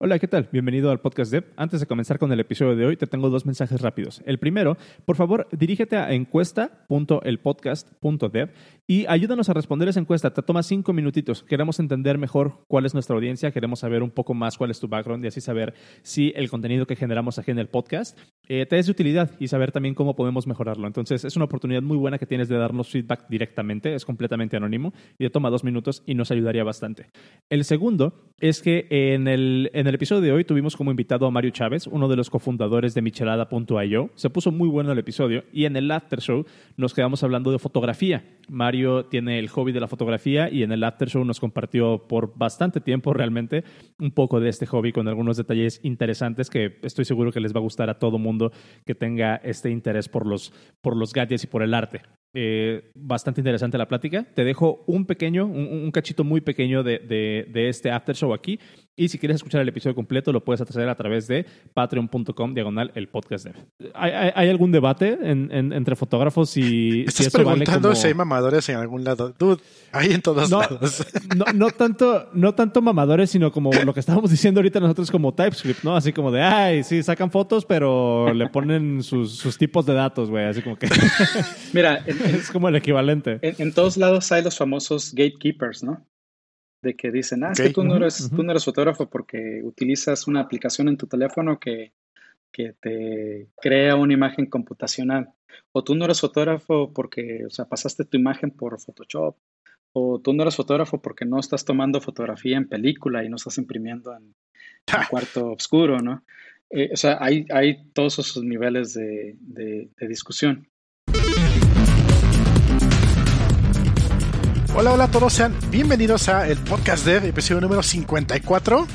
Hola, ¿qué tal? Bienvenido al podcast Dev. Antes de comenzar con el episodio de hoy, te tengo dos mensajes rápidos. El primero, por favor, dirígete a encuesta.elpodcast.dev y ayúdanos a responder esa encuesta. Te toma cinco minutitos. Queremos entender mejor cuál es nuestra audiencia, queremos saber un poco más cuál es tu background y así saber si el contenido que generamos aquí en el podcast eh, te es de utilidad y saber también cómo podemos mejorarlo. Entonces, es una oportunidad muy buena que tienes de darnos feedback directamente. Es completamente anónimo y te toma dos minutos y nos ayudaría bastante. El segundo es que en el, en el episodio de hoy tuvimos como invitado a Mario Chávez, uno de los cofundadores de Michelada.io. Se puso muy bueno el episodio y en el after show nos quedamos hablando de fotografía. Mario tiene el hobby de la fotografía y en el after show nos compartió por bastante tiempo realmente un poco de este hobby con algunos detalles interesantes que estoy seguro que les va a gustar a todo mundo que tenga este interés por los, por los gadgets y por el arte. Eh, bastante interesante la plática. Te dejo un pequeño, un, cachito muy pequeño de, de, este after show aquí. Y si quieres escuchar el episodio completo, lo puedes hacer a través de patreon.com diagonal el podcast dev. ¿Hay, algún debate entre fotógrafos y Estás si preguntando si hay mamadores en algún lado. Dude, hay en todos lados. No, no, tanto, no tanto mamadores, sino como lo que estábamos diciendo ahorita nosotros como TypeScript, ¿no? Así como de, ay, sí, sacan fotos, pero le ponen sus, sus tipos de datos, güey. Así como que... Mira, es como el equivalente. En, todos lados hay los famosos gatekeepers, ¿no? De que dicen, ah, es que tú no, eres, tú no eres fotógrafo porque utilizas una aplicación en tu teléfono que, que te crea una imagen computacional. O tú no eres fotógrafo porque, o sea, pasaste tu imagen por Photoshop. O tú no eres fotógrafo porque no estás tomando fotografía en película y no estás imprimiendo en, un cuarto oscuro, ¿no? Eh, o sea, hay, hay todos esos niveles de, de discusión. Hola, hola a todos, sean bienvenidos a el podcast Dev, episodio número 54,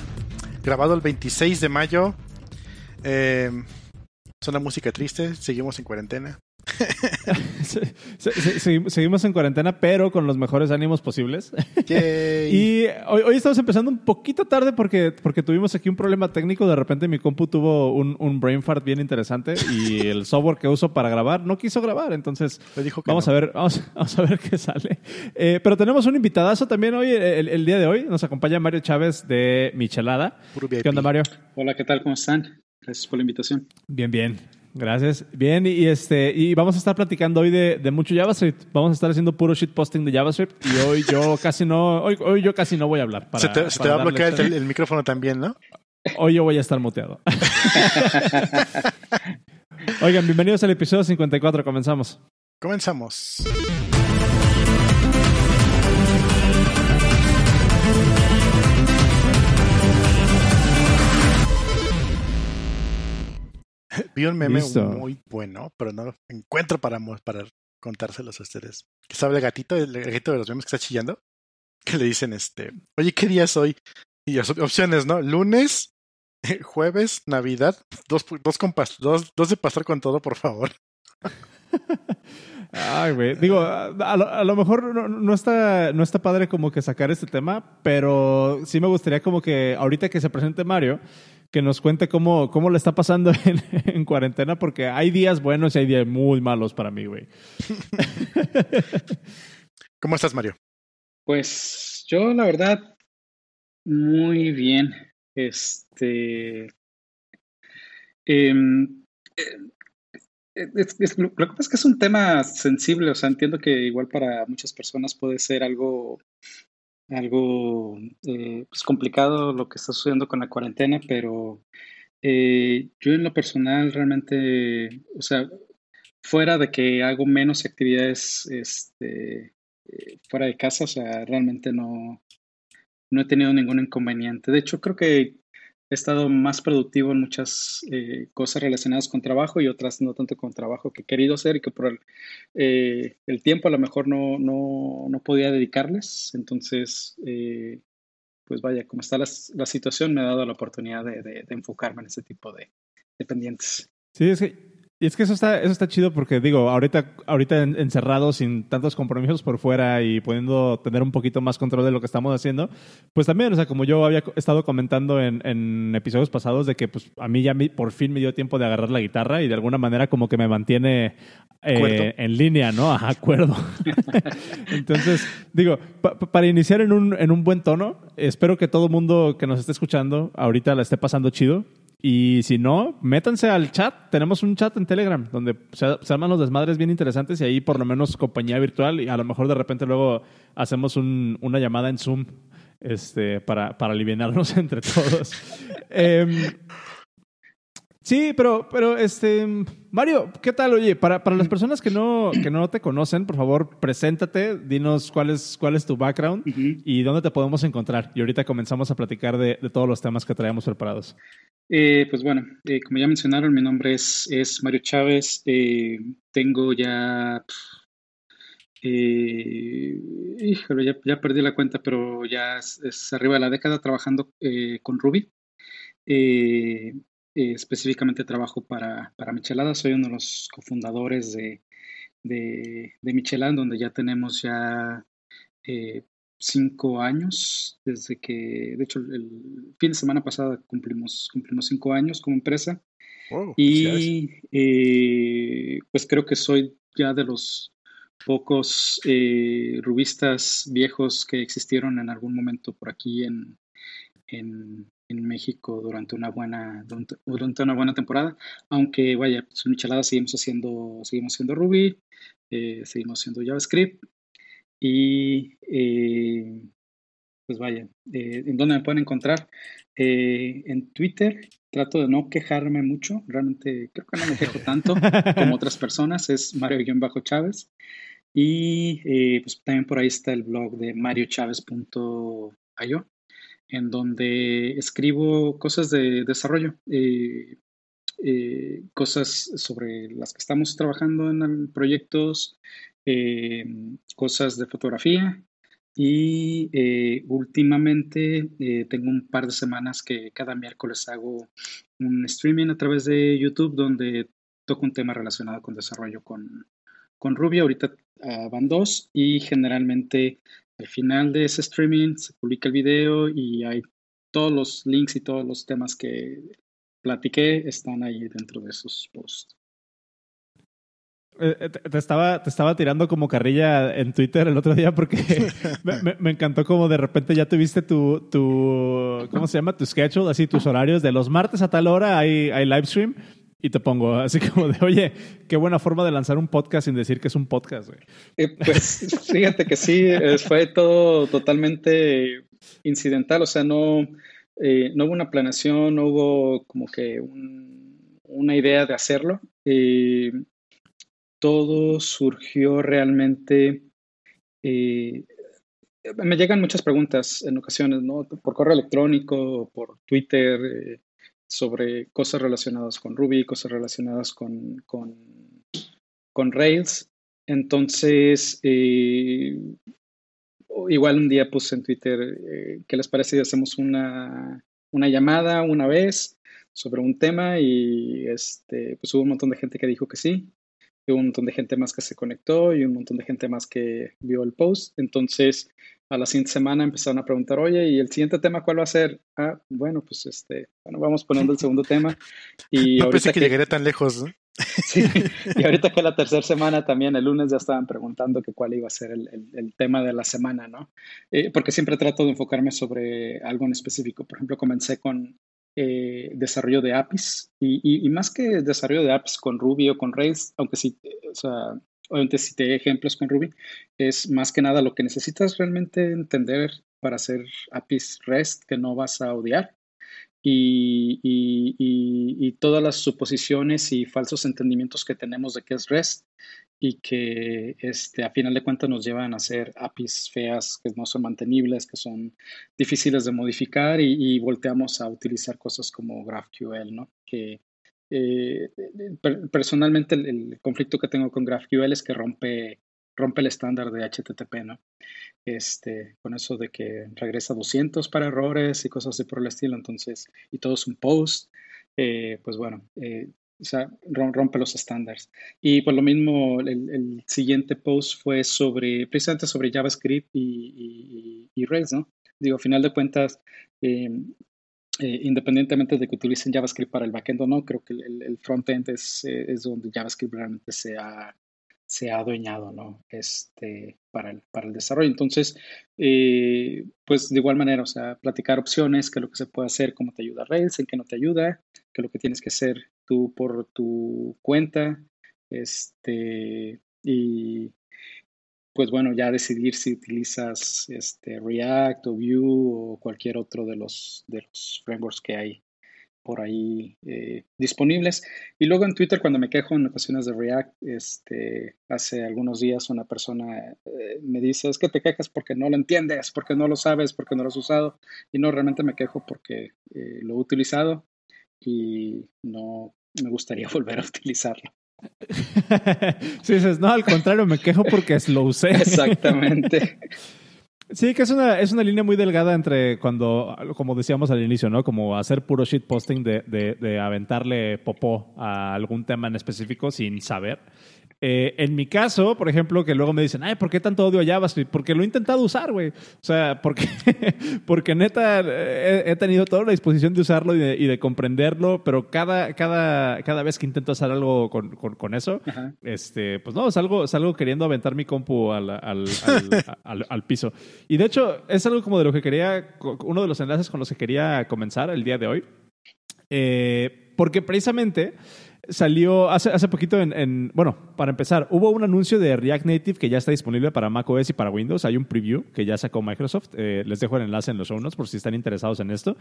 grabado el 26 de mayo. Eh, suena música triste, seguimos en cuarentena. seguimos en cuarentena, pero con los mejores ánimos posibles. y hoy, estamos empezando un poquito tarde porque, porque tuvimos aquí un problema técnico. De repente mi compu tuvo un, un brain fart bien interesante y el software que uso para grabar no quiso grabar. Entonces, vamos, a ver, vamos, a ver qué sale. Eh, pero tenemos un invitadazo también hoy, el, día de hoy. Nos acompaña Mario Chávez de Michelada. ¿Qué onda, Mario? Hola, ¿qué tal? ¿Cómo están? Gracias por la invitación. Bien, bien. Gracias. Bien, y este, y vamos a estar platicando hoy de, de mucho JavaScript. Vamos a estar haciendo puro shitposting de JavaScript y hoy yo casi no, hoy, hoy yo casi no voy a hablar. se te, va a bloquear el, el, micrófono también, ¿no? Hoy yo voy a estar muteado. Oigan, bienvenidos al episodio 54. Comenzamos. Comenzamos. Vi un meme muy bueno, pero no lo encuentro para, para contárselos a ustedes. Que sabe el gatito, el gatito de los memes que está chillando. Que le dicen, este, oye, ¿qué día es hoy? Y las opciones, ¿no? Lunes, jueves, Navidad, dos, dos, compas, dos, dos de pasar con todo, por favor. Ay, güey. Digo, a lo, mejor no, no, está, no está padre como que sacar este tema, pero sí me gustaría como que ahorita que se presente Mario, que nos cuente cómo, cómo le está pasando en, cuarentena, porque hay días buenos y hay días muy malos para mí, güey. ¿Cómo estás, Mario? Pues yo, la verdad, muy bien. Este. Em, eh, lo que pasa es que es un tema sensible, o sea, entiendo que igual para muchas personas puede ser algo algo eh, pues complicado lo que está sucediendo con la cuarentena, pero eh, yo en lo personal realmente, o sea, fuera de que hago menos actividades este, eh, fuera de casa, o sea, realmente no, no he tenido ningún inconveniente. De hecho, creo que he estado más productivo en muchas eh, cosas relacionadas con trabajo y otras no tanto con trabajo que he querido hacer y que por el, eh, tiempo a lo mejor no, no, podía dedicarles. Entonces, eh, pues vaya, como está la, situación, me ha dado la oportunidad de, enfocarme en ese tipo de, pendientes. Sí, es que Y es que eso está, eso está chido porque digo, ahorita, ahorita encerrado sin tantos compromisos por fuera y pudiendo tener un poquito más control de lo que estamos haciendo, pues también, o sea, como yo había estado comentando en, episodios pasados de que pues a mí ya por fin me dio tiempo de agarrar la guitarra y de alguna manera como que me mantiene eh, en línea, ¿no? A acuerdo. Entonces, digo, para iniciar en un, en un buen tono, espero que todo el mundo que nos esté escuchando ahorita la esté pasando chido y si no, métanse al chat. Tenemos un chat en Telegram donde se, arman los desmadres bien interesantes y ahí por lo menos compañía virtual y a lo mejor de repente luego hacemos una llamada en Zoom este, para, para aliviarnos entre todos. Em, sí, pero, pero este, Mario, ¿qué tal? Oye, para, para las personas que no, que no te conocen, por favor, preséntate, dinos cuál es, cuál es tu background y dónde te podemos encontrar. Y ahorita comenzamos a platicar de, de todos los temas que traemos preparados. Eh, pues bueno, eh, como ya mencionaron, mi nombre es, es Mario Chávez. Eh, tengo ya, híjole, ya, ya, perdí la cuenta, pero ya es, arriba de la década trabajando con Ruby. Específicamente trabajo para, para Michelada. Soy uno de los cofundadores de, de, de Michelada, donde ya tenemos ya cinco años, desde que, de hecho, el fin de semana pasada cumplimos, cumplimos cinco años como empresa. y eh, pues creo que soy ya de los pocos eh, rubistas viejos que existieron en algún momento por aquí en, en, México durante una buena durante, una buena temporada aunque vaya pues michelada seguimos haciendo seguimos haciendo Ruby eh, seguimos haciendo JavaScript y eh, pues vaya, eh, ¿en dónde me pueden encontrar? Eh, en Twitter trato de no quejarme mucho, realmente creo que no me quejo tanto como otras personas, es Mario-Chávez. Y pues también por ahí está el blog de mariochávez.io, en donde escribo cosas de desarrollo, cosas sobre las que estamos trabajando en proyectos, eh, cosas de fotografía y eh, últimamente eh, tengo un par de semanas que cada miércoles hago un streaming a través de YouTube donde toco un tema relacionado con desarrollo con, con Ruby. Ahorita ah, van dos y generalmente al final de ese streaming se publica el video y hay todos los links y todos los temas que platiqué están ahí dentro de esos posts. Eh, eh, te estaba, te estaba tirando como carrilla en Twitter el otro día porque me, encantó como de repente ya tuviste tu, tu, ¿cómo se llama? Tu schedule, así tus horarios de los martes a tal hora hay, hay live stream y te pongo así como de, oye, qué buena forma de lanzar un podcast sin decir que es un podcast, güey. Eh, pues fíjate que sí, fue todo totalmente incidental, o sea, no, no hubo una planeación, no hubo como que una idea de hacerlo todo surgió realmente... Eh, me llegan muchas preguntas en ocasiones, ¿no? Por correo electrónico, por Twitter, eh, sobre cosas relacionadas con Ruby, cosas relacionadas con, con, Rails. Entonces, eh, igual un día puse en Twitter, ¿qué les parece si hacemos una, una, llamada una vez sobre un tema? Y este, pues hubo un montón de gente que dijo que sí hubo un montón de gente más que se conectó y un montón de gente más que vio el post. Entonces, a la siguiente semana empezaron a preguntar, oye, ¿y el siguiente tema cuál va a ser? Ah, bueno, pues este, bueno, vamos poniendo el segundo tema. Y no pensé que, llegué tan lejos. Sí, y ahorita que la tercera semana también, el lunes ya estaban preguntando que cuál iba a ser el, el, tema de la semana, ¿no? Eh, porque siempre trato de enfocarme sobre algo en específico. Por ejemplo, comencé con eh, desarrollo de APIs y, más que desarrollo de APIs con Ruby o con Rails, aunque sí, o sea, obviamente si te ejemplos con Ruby, es más que nada lo que necesitas realmente entender para hacer APIs REST que no vas a odiar y, y, todas las suposiciones y falsos entendimientos que tenemos de qué es REST y que este, a final de cuentas nos llevan a hacer APIs feas que no son mantenibles, que son difíciles de modificar y, volteamos a utilizar cosas como GraphQL, ¿no? Que eh, personalmente el, conflicto que tengo con GraphQL es que rompe, rompe el estándar de HTTP, ¿no? Este, con eso de que regresa 200 para errores y cosas así por el estilo, entonces, y todo es un post. Eh, pues bueno, eh, o sea, rompe los estándares. Y por lo mismo, el, siguiente post fue sobre, precisamente sobre JavaScript y, y, ¿no? Digo, a final de cuentas, eh, eh, independientemente de que utilicen JavaScript para el backend o no, creo que el, frontend es, es, donde JavaScript realmente se ha, se ha adueñado, ¿no? Este, para el, para el desarrollo. Entonces, eh, pues de igual manera, o sea, platicar opciones, qué es lo que se puede hacer, cómo te ayuda Rails, en qué no te ayuda, qué es lo que tienes que hacer tú por tu cuenta, este, y pues bueno, ya decidir si utilizas este, React o Vue o cualquier otro de los, frameworks que hay por ahí eh, disponibles. Y luego en Twitter, cuando me quejo en ocasiones de React, este, hace algunos días una persona eh, me dice, es que te quejas porque no lo entiendes, porque no lo sabes, porque no lo has usado. Y no, realmente me quejo porque eh, lo he utilizado y no me gustaría volver a utilizarlo. Si dices, no, al contrario, me quejo porque lo usé. Exactamente. Sí, que es una, es una línea muy delgada entre cuando, como decíamos al inicio, ¿no? Como hacer puro shitposting de, de, de aventarle popó a algún tema en específico sin saber. Eh, en mi caso, por ejemplo, que luego me dicen, ay, ¿por qué tanto odio a JavaScript? Porque lo he intentado usar, güey. O sea, porque, porque neta eh, he, tenido toda la disposición de usarlo y de, comprenderlo, pero cada, cada, cada vez que intento hacer algo con, con, eso, este, pues no, salgo, salgo queriendo aventar mi compu al, al, al, al, piso. Y de hecho, es algo como de lo que quería, uno de los enlaces con los que quería comenzar el día de hoy. Eh, porque precisamente salió hace, hace poquito en, Bueno, para empezar, hubo un anuncio de React Native que ya está disponible para macOS y para Windows. Hay un preview que ya sacó Microsoft. Eh, les dejo el enlace en los show notes por si están interesados en esto.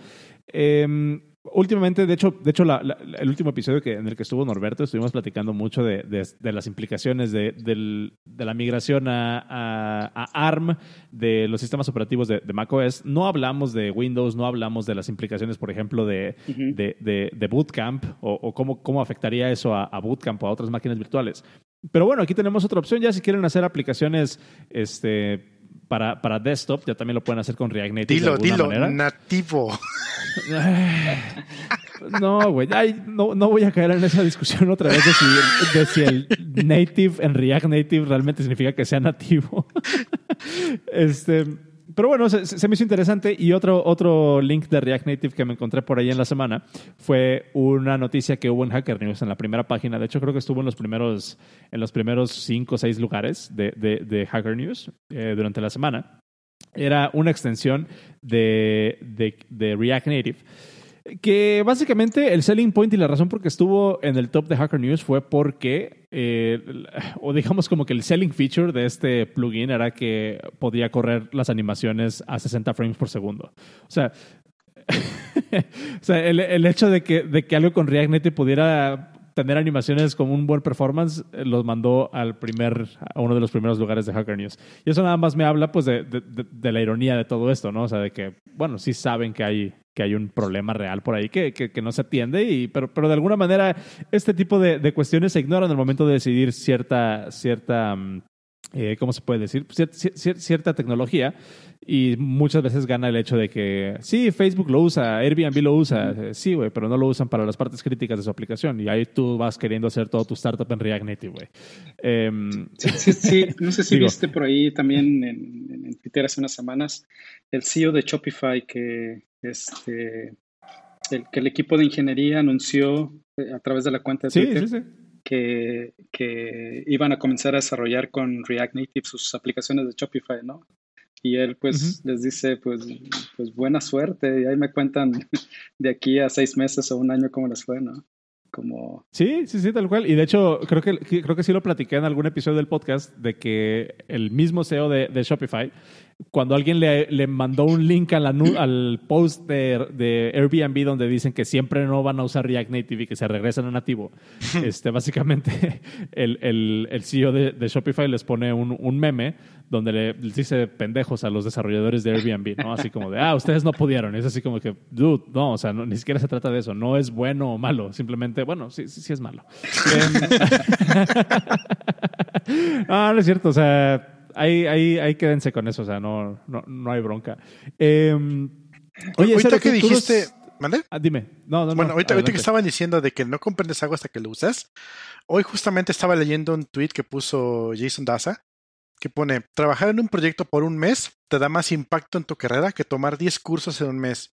Eh, últimamente, de hecho, de hecho el último episodio que, en el que estuvo Norberto, estuvimos platicando mucho de, de, las implicaciones de, de, la migración a, a, ARM de los sistemas operativos de, macOS. No hablamos de Windows, no hablamos de las implicaciones, por ejemplo, de, de, Bootcamp o, o, cómo, cómo afectaría eso a, a Bootcamp o a otras máquinas virtuales. Pero bueno, aquí tenemos otra opción. Ya si quieren hacer aplicaciones este, para, para desktop, ya también lo pueden hacer con React Native. Dilo, dilo, nativo. no, güey, no, no voy a caer en esa discusión otra vez de si, de si el native en React Native realmente significa que sea nativo. este. Pero bueno, se, me hizo interesante y otro, otro link de React Native que me encontré por ahí en la semana fue una noticia que hubo en Hacker News en la primera página. De hecho, creo que estuvo en los primeros, en los primeros cinco o seis lugares de, de, Hacker News eh, durante la semana. Era una extensión de, de React Native que básicamente el selling point y la razón por que estuvo en el top de Hacker News fue porque, eh, o digamos como que el selling feature de este plugin era que podía correr las animaciones a 60 frames por segundo. O sea, o sea el, hecho de que, de que algo con React Native pudiera tener animaciones con un buen performance eh, los mandó al primer, a uno de los primeros lugares de Hacker News. Y eso nada más me habla pues de, de, la ironía de todo esto, ¿no? O sea, de que, bueno, sí saben que hay, que hay un problema real por ahí que, que, que no se atiende, y, pero, pero de alguna manera este tipo de, cuestiones se ignoran el momento de decidir cierta, cierta mm, eh, ¿cómo se puede decir? cierta tecnología y muchas veces gana el hecho de que sí, Facebook lo usa, Airbnb lo usa, eh, sí, güey, pero no lo usan para las partes críticas de su aplicación y ahí tú vas queriendo hacer todo tu startup en React Native, güey. Em, sí, sí, no sé si viste por ahí también en, en, Twitter hace unas semanas el CEO de Shopify que, este, el, que el equipo de ingeniería anunció eh, a través de la cuenta de Twitter. Sí, sí, sí que, que, iban a comenzar a desarrollar con React Native sus aplicaciones de Shopify, ¿no? Y él pues les dice, pues, pues buena suerte, y ahí me cuentan de aquí a seis meses o un año cómo les fue, ¿no? Como... Sí, sí, sí, tal cual. Y de hecho, creo que, creo que sí lo platiqué en algún episodio del podcast de que el mismo CEO de, de Shopify cuando alguien le, le mandó un link a la, al post de, de, Airbnb donde dicen que siempre no van a usar React Native y que se regresan a nativo, este, básicamente el, el, el CEO de, de, Shopify les pone un, un meme donde le, les dice pendejos a los desarrolladores de Airbnb, ¿no? Así como de, ah, ustedes no pudieron. es así como que, dude, no, o sea, ni siquiera se trata de eso. No es bueno o malo. Simplemente, bueno, sí, sí, sí es malo. ah, no es cierto. O sea, ahí, ahí, ahí quédense con eso, o sea, no, no, no hay bronca. Eh, oye, ahorita que dijiste, ¿Mande? Ah, dime. No, no, bueno, ahorita, que estaban diciendo de que no comprendes algo hasta que lo usas, hoy justamente estaba leyendo un tweet que puso Jason Daza, que pone, trabajar en un proyecto por un mes te da más impacto en tu carrera que tomar 10 cursos en un mes.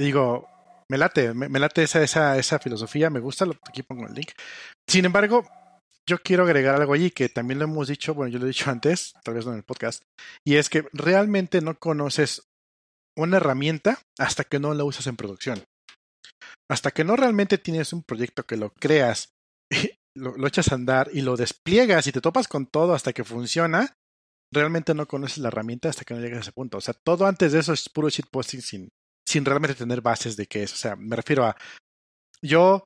digo, me late, me, late esa, esa, esa filosofía, me gusta, aquí pongo el link. Sin embargo, yo quiero agregar algo allí que también lo hemos dicho, bueno, yo lo he dicho antes, tal vez no en el podcast, y es que realmente no conoces una herramienta hasta que no la usas en producción. Hasta que no realmente tienes un proyecto que lo creas, lo, lo, echas a andar y lo despliegas y te topas con todo hasta que funciona, realmente no conoces la herramienta hasta que no llegas a ese punto. O sea, todo antes de eso es puro shitposting sin, sin realmente tener bases de qué es. O sea, me refiero a. Yo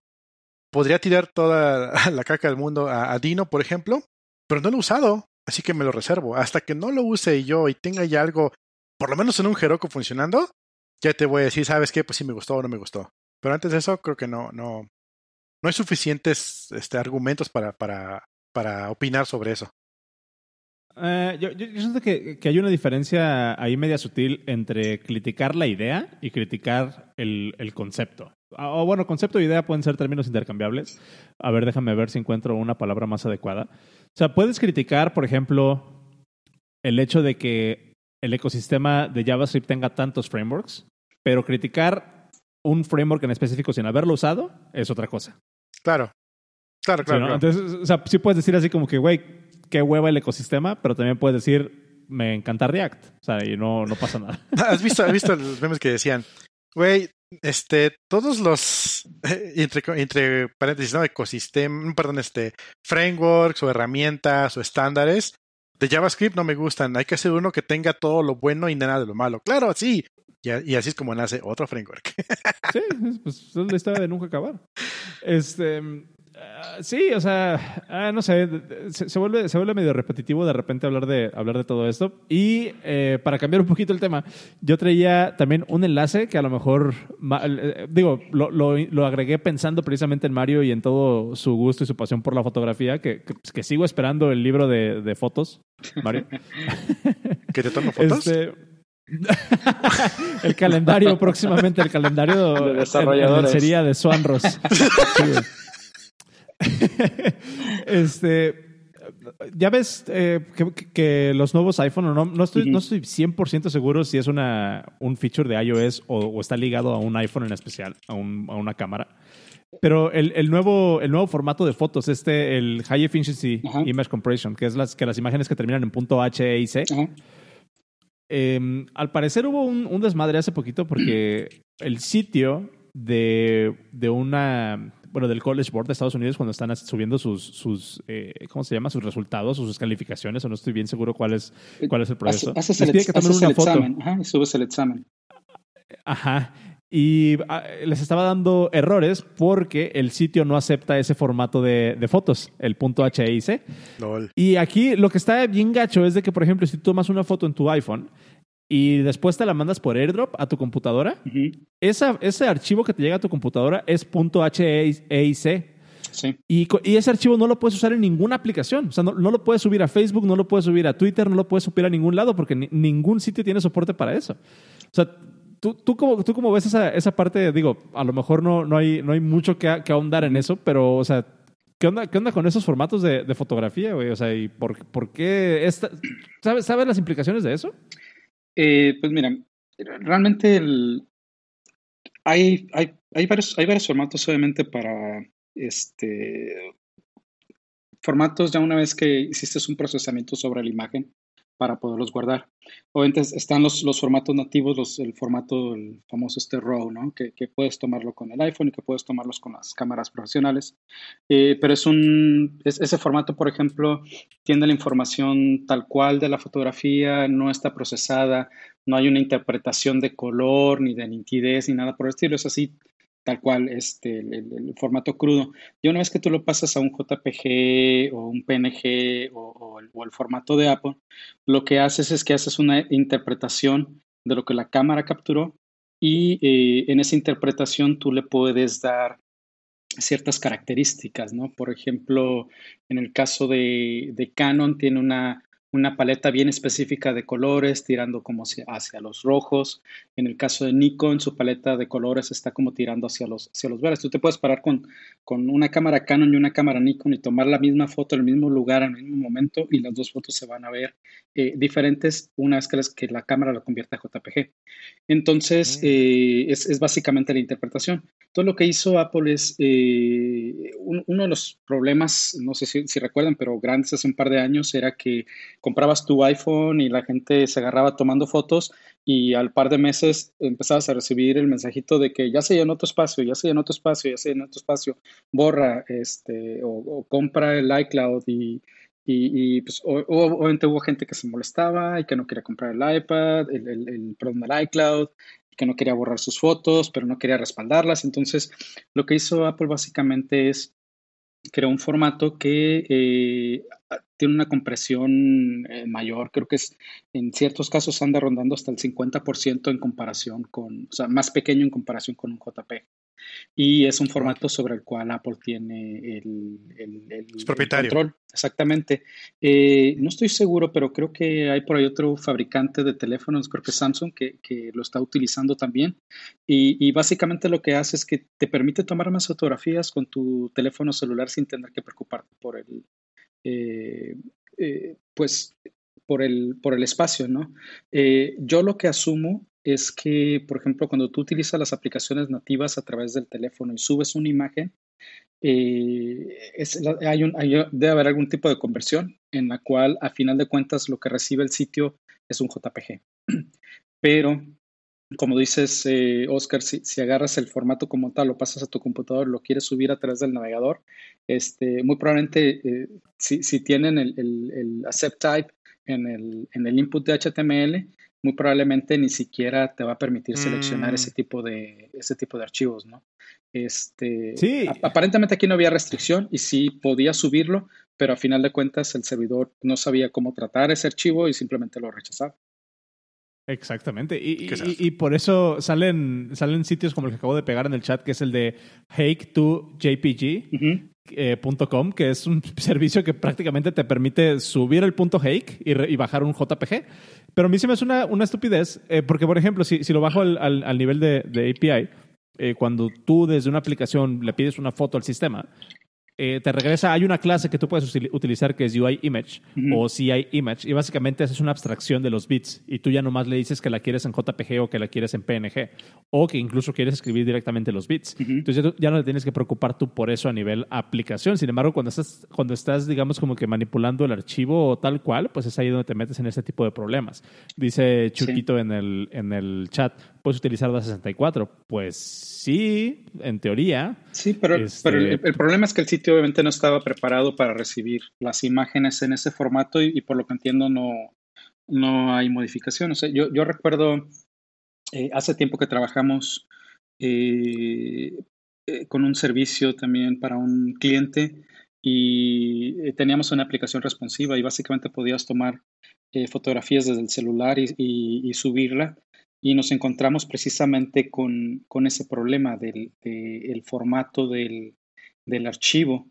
podría tirar toda la caca del mundo a, Dino, por ejemplo, pero no lo he usado, así que me lo reservo. Hasta que no lo use yo y tenga ya algo, por lo menos en un Heroku funcionando, ya te voy a decir, ¿sabes qué? Pues si me gustó o no me gustó. Pero antes de eso, creo que no, no, no hay suficientes este, argumentos para, para, para opinar sobre eso. Eh, yo, yo, siento que, que, hay una diferencia ahí media sutil entre criticar la idea y criticar el, el concepto. Ah, o bueno, concepto e idea pueden ser términos intercambiables. A ver, déjame ver si encuentro una palabra más adecuada. O sea, puedes criticar, por ejemplo, el hecho de que el ecosistema de JavaScript tenga tantos frameworks, pero criticar un framework en específico sin haberlo usado es otra cosa. Claro. Claro, claro, Entonces, o sea, sí puedes decir así como que, güey, qué hueva el ecosistema, pero también puedes decir, me encanta React. O sea, y no, no pasa nada. ¿Has visto, has visto los memes que decían, güey, este, todos los, entre, entre paréntesis, ¿no? Ecosistema, perdón, este, frameworks o herramientas o estándares de JavaScript no me gustan. Hay que hacer uno que tenga todo lo bueno y nada de lo malo. Claro, sí. Y, y así es como nace otro framework. sí, pues es la historia de nunca acabar. Este, Ah, sí, o sea, ah, no sé, se, vuelve, se vuelve medio repetitivo de repente hablar de, hablar de todo esto. Y eh, para cambiar un poquito el tema, yo traía también un enlace que a lo mejor, eh, digo, lo, lo, agregué pensando precisamente en Mario y en todo su gusto y su pasión por la fotografía, que, que, sigo esperando el libro de, de fotos, Mario. ¿Que te tomo fotos? Este, el calendario, próximamente el calendario de desarrolladores. sería de Swanros. este, ya ves eh, que, los nuevos iPhone, no, no estoy, no estoy 100% seguro si es una, un feature de iOS o, está ligado a un iPhone en especial, a, un, a una cámara. Pero el, el, nuevo, el nuevo formato de fotos, este, el High Efficiency Image Compression, que es las, que las imágenes que terminan en punto H, E y C, em, al parecer hubo un, un, desmadre hace poquito porque el sitio de, de una bueno, del College Board de Estados Unidos cuando están subiendo sus, sus eh, ¿cómo se llama? Sus resultados o sus calificaciones, o no estoy bien seguro cuál es, cuál es el proceso. Haces el, examen, Ajá, y subes el examen. Ajá. Y ah, les estaba dando errores porque el sitio no acepta ese formato de, de fotos, el punto HIC. Y aquí lo que está bien gacho es de que, por ejemplo, si tú tomas una foto en tu iPhone y después te la mandas por airdrop a tu computadora, esa, ese archivo que te llega a tu computadora es .heic. Sí. Y, y, ese archivo no lo puedes usar en ninguna aplicación. O sea, no, lo puedes subir a Facebook, no lo puedes subir a Twitter, no lo puedes subir a ningún lado porque ningún sitio tiene soporte para eso. O sea, ¿tú, tú, cómo, tú cómo ves esa, esa parte? Digo, a lo mejor no, no, hay, no hay mucho que, que ahondar en eso, pero, o sea, ¿Qué onda, ¿Qué onda con esos formatos de, de fotografía, güey? O sea, ¿y por, por qué? Esta, ¿sabes, ¿Sabes las implicaciones de eso? Eh, pues mira, realmente hay, hay, hay, varios, hay varios formatos obviamente para este formatos ya una vez que hiciste un procesamiento sobre la imagen para poderlos guardar. Obviamente están los, los formatos nativos, los, el formato, famoso este RAW, ¿no? Que, que, puedes tomarlo con el iPhone y que puedes tomarlos con las cámaras profesionales. Eh, pero es un, ese formato, por ejemplo, tiene la información tal cual de la fotografía, no está procesada, no hay una interpretación de color, ni de nitidez, ni nada por el estilo. Es así tal cual este, el, formato crudo. Y una vez que tú lo pasas a un JPG o un PNG o, el, formato de Apple, lo que haces es que haces una interpretación de lo que la cámara capturó y eh, en esa interpretación tú le puedes dar ciertas características, ¿no? Por ejemplo, en el caso de, de Canon tiene una una paleta bien específica de colores, tirando como hacia, los rojos. En el caso de Nikon, su paleta de colores está como tirando hacia los, hacia los verdes. Tú te puedes parar con, con una cámara Canon y una cámara Nikon y tomar la misma foto en el mismo lugar, en el mismo momento, y las dos fotos se van a ver eh, diferentes una vez que, que, la cámara la convierta a JPG. Entonces, mm. eh, es, es, básicamente la interpretación. Todo lo que hizo Apple es eh, uno de los problemas, no sé si, si recuerdan, pero grandes hace un par de años, era que comprabas tu iPhone y la gente se agarraba tomando fotos y al par de meses empezabas a recibir el mensajito de que ya se llenó tu espacio, ya se llenó tu espacio, ya se llenó tu espacio, borra este o, compra el iCloud y, y, pues obviamente hubo gente que se molestaba y que no quería comprar el iPad, el, el, el perdón, el iCloud, que no quería borrar sus fotos, pero no quería respaldarlas. Entonces, lo que hizo Apple básicamente es creó un formato que eh, tiene una compresión eh, mayor, creo que es en ciertos casos anda rondando hasta el 50% en comparación con, o sea, más pequeño en comparación con un JPG. Y es un formato sobre el cual Apple tiene el, el, control. Exactamente. Eh, no estoy seguro, pero creo que hay por ahí otro fabricante de teléfonos, creo que Samsung, que, que lo está utilizando también. Y, y, básicamente lo que hace es que te permite tomar más fotografías con tu teléfono celular sin tener que preocuparte por el, eh, eh, pues, por el, por el espacio, ¿no? yo lo que asumo es que, por ejemplo, cuando tú utilizas las aplicaciones nativas a través del teléfono y subes una imagen, eh, hay debe haber algún tipo de conversión en la cual, a final de cuentas, lo que recibe el sitio es un JPG. Pero, como dices, eh, Oscar, si, agarras el formato como tal, lo pasas a tu computador, lo quieres subir a través del navegador, este, muy probablemente, eh, si, tienen el, accept type en el, en el input de HTML, muy probablemente ni siquiera te va a permitir seleccionar ese mm. tipo de ese tipo de archivos, ¿no? Este, sí. aparentemente aquí no había restricción y sí podía subirlo, pero a final de cuentas el servidor no sabía cómo tratar ese archivo y simplemente lo rechazaba. Exactamente. Y, y, por eso salen, salen sitios como el que acabo de pegar en el chat, que es el de hake2jpg, eh, que es un servicio que prácticamente te permite subir el punto .hake y, bajar un JPG. Pero a mí se me hace una, una estupidez, eh, porque por ejemplo, si, si, lo bajo al, al, nivel de, de API, eh, cuando tú desde una aplicación le pides una foto al sistema, eh, te regresa, hay una clase que tú puedes utilizar que es UI Image o CI Image y básicamente es una abstracción de los bits y tú ya nomás le dices que la quieres en JPG o que la quieres en PNG o que incluso quieres escribir directamente los bits. Entonces ya, no te tienes que preocupar tú por eso a nivel aplicación. Sin embargo, cuando estás, cuando estás, digamos, como que manipulando el archivo tal cual, pues es ahí donde te metes en ese tipo de problemas. Dice Chuquito en, el, en el chat, ¿puedes utilizar la 64? Pues sí, en teoría. Sí, pero, este, el, problema es que el sitio obviamente no estaba preparado para recibir las imágenes en ese formato y, por lo que entiendo no, no hay modificación. O sea, yo, yo recuerdo eh, hace tiempo que trabajamos eh, eh, con un servicio también para un cliente y teníamos una aplicación responsiva y básicamente podías tomar fotografías desde el celular y subirla y nos encontramos precisamente con, ese problema del el formato del, archivo,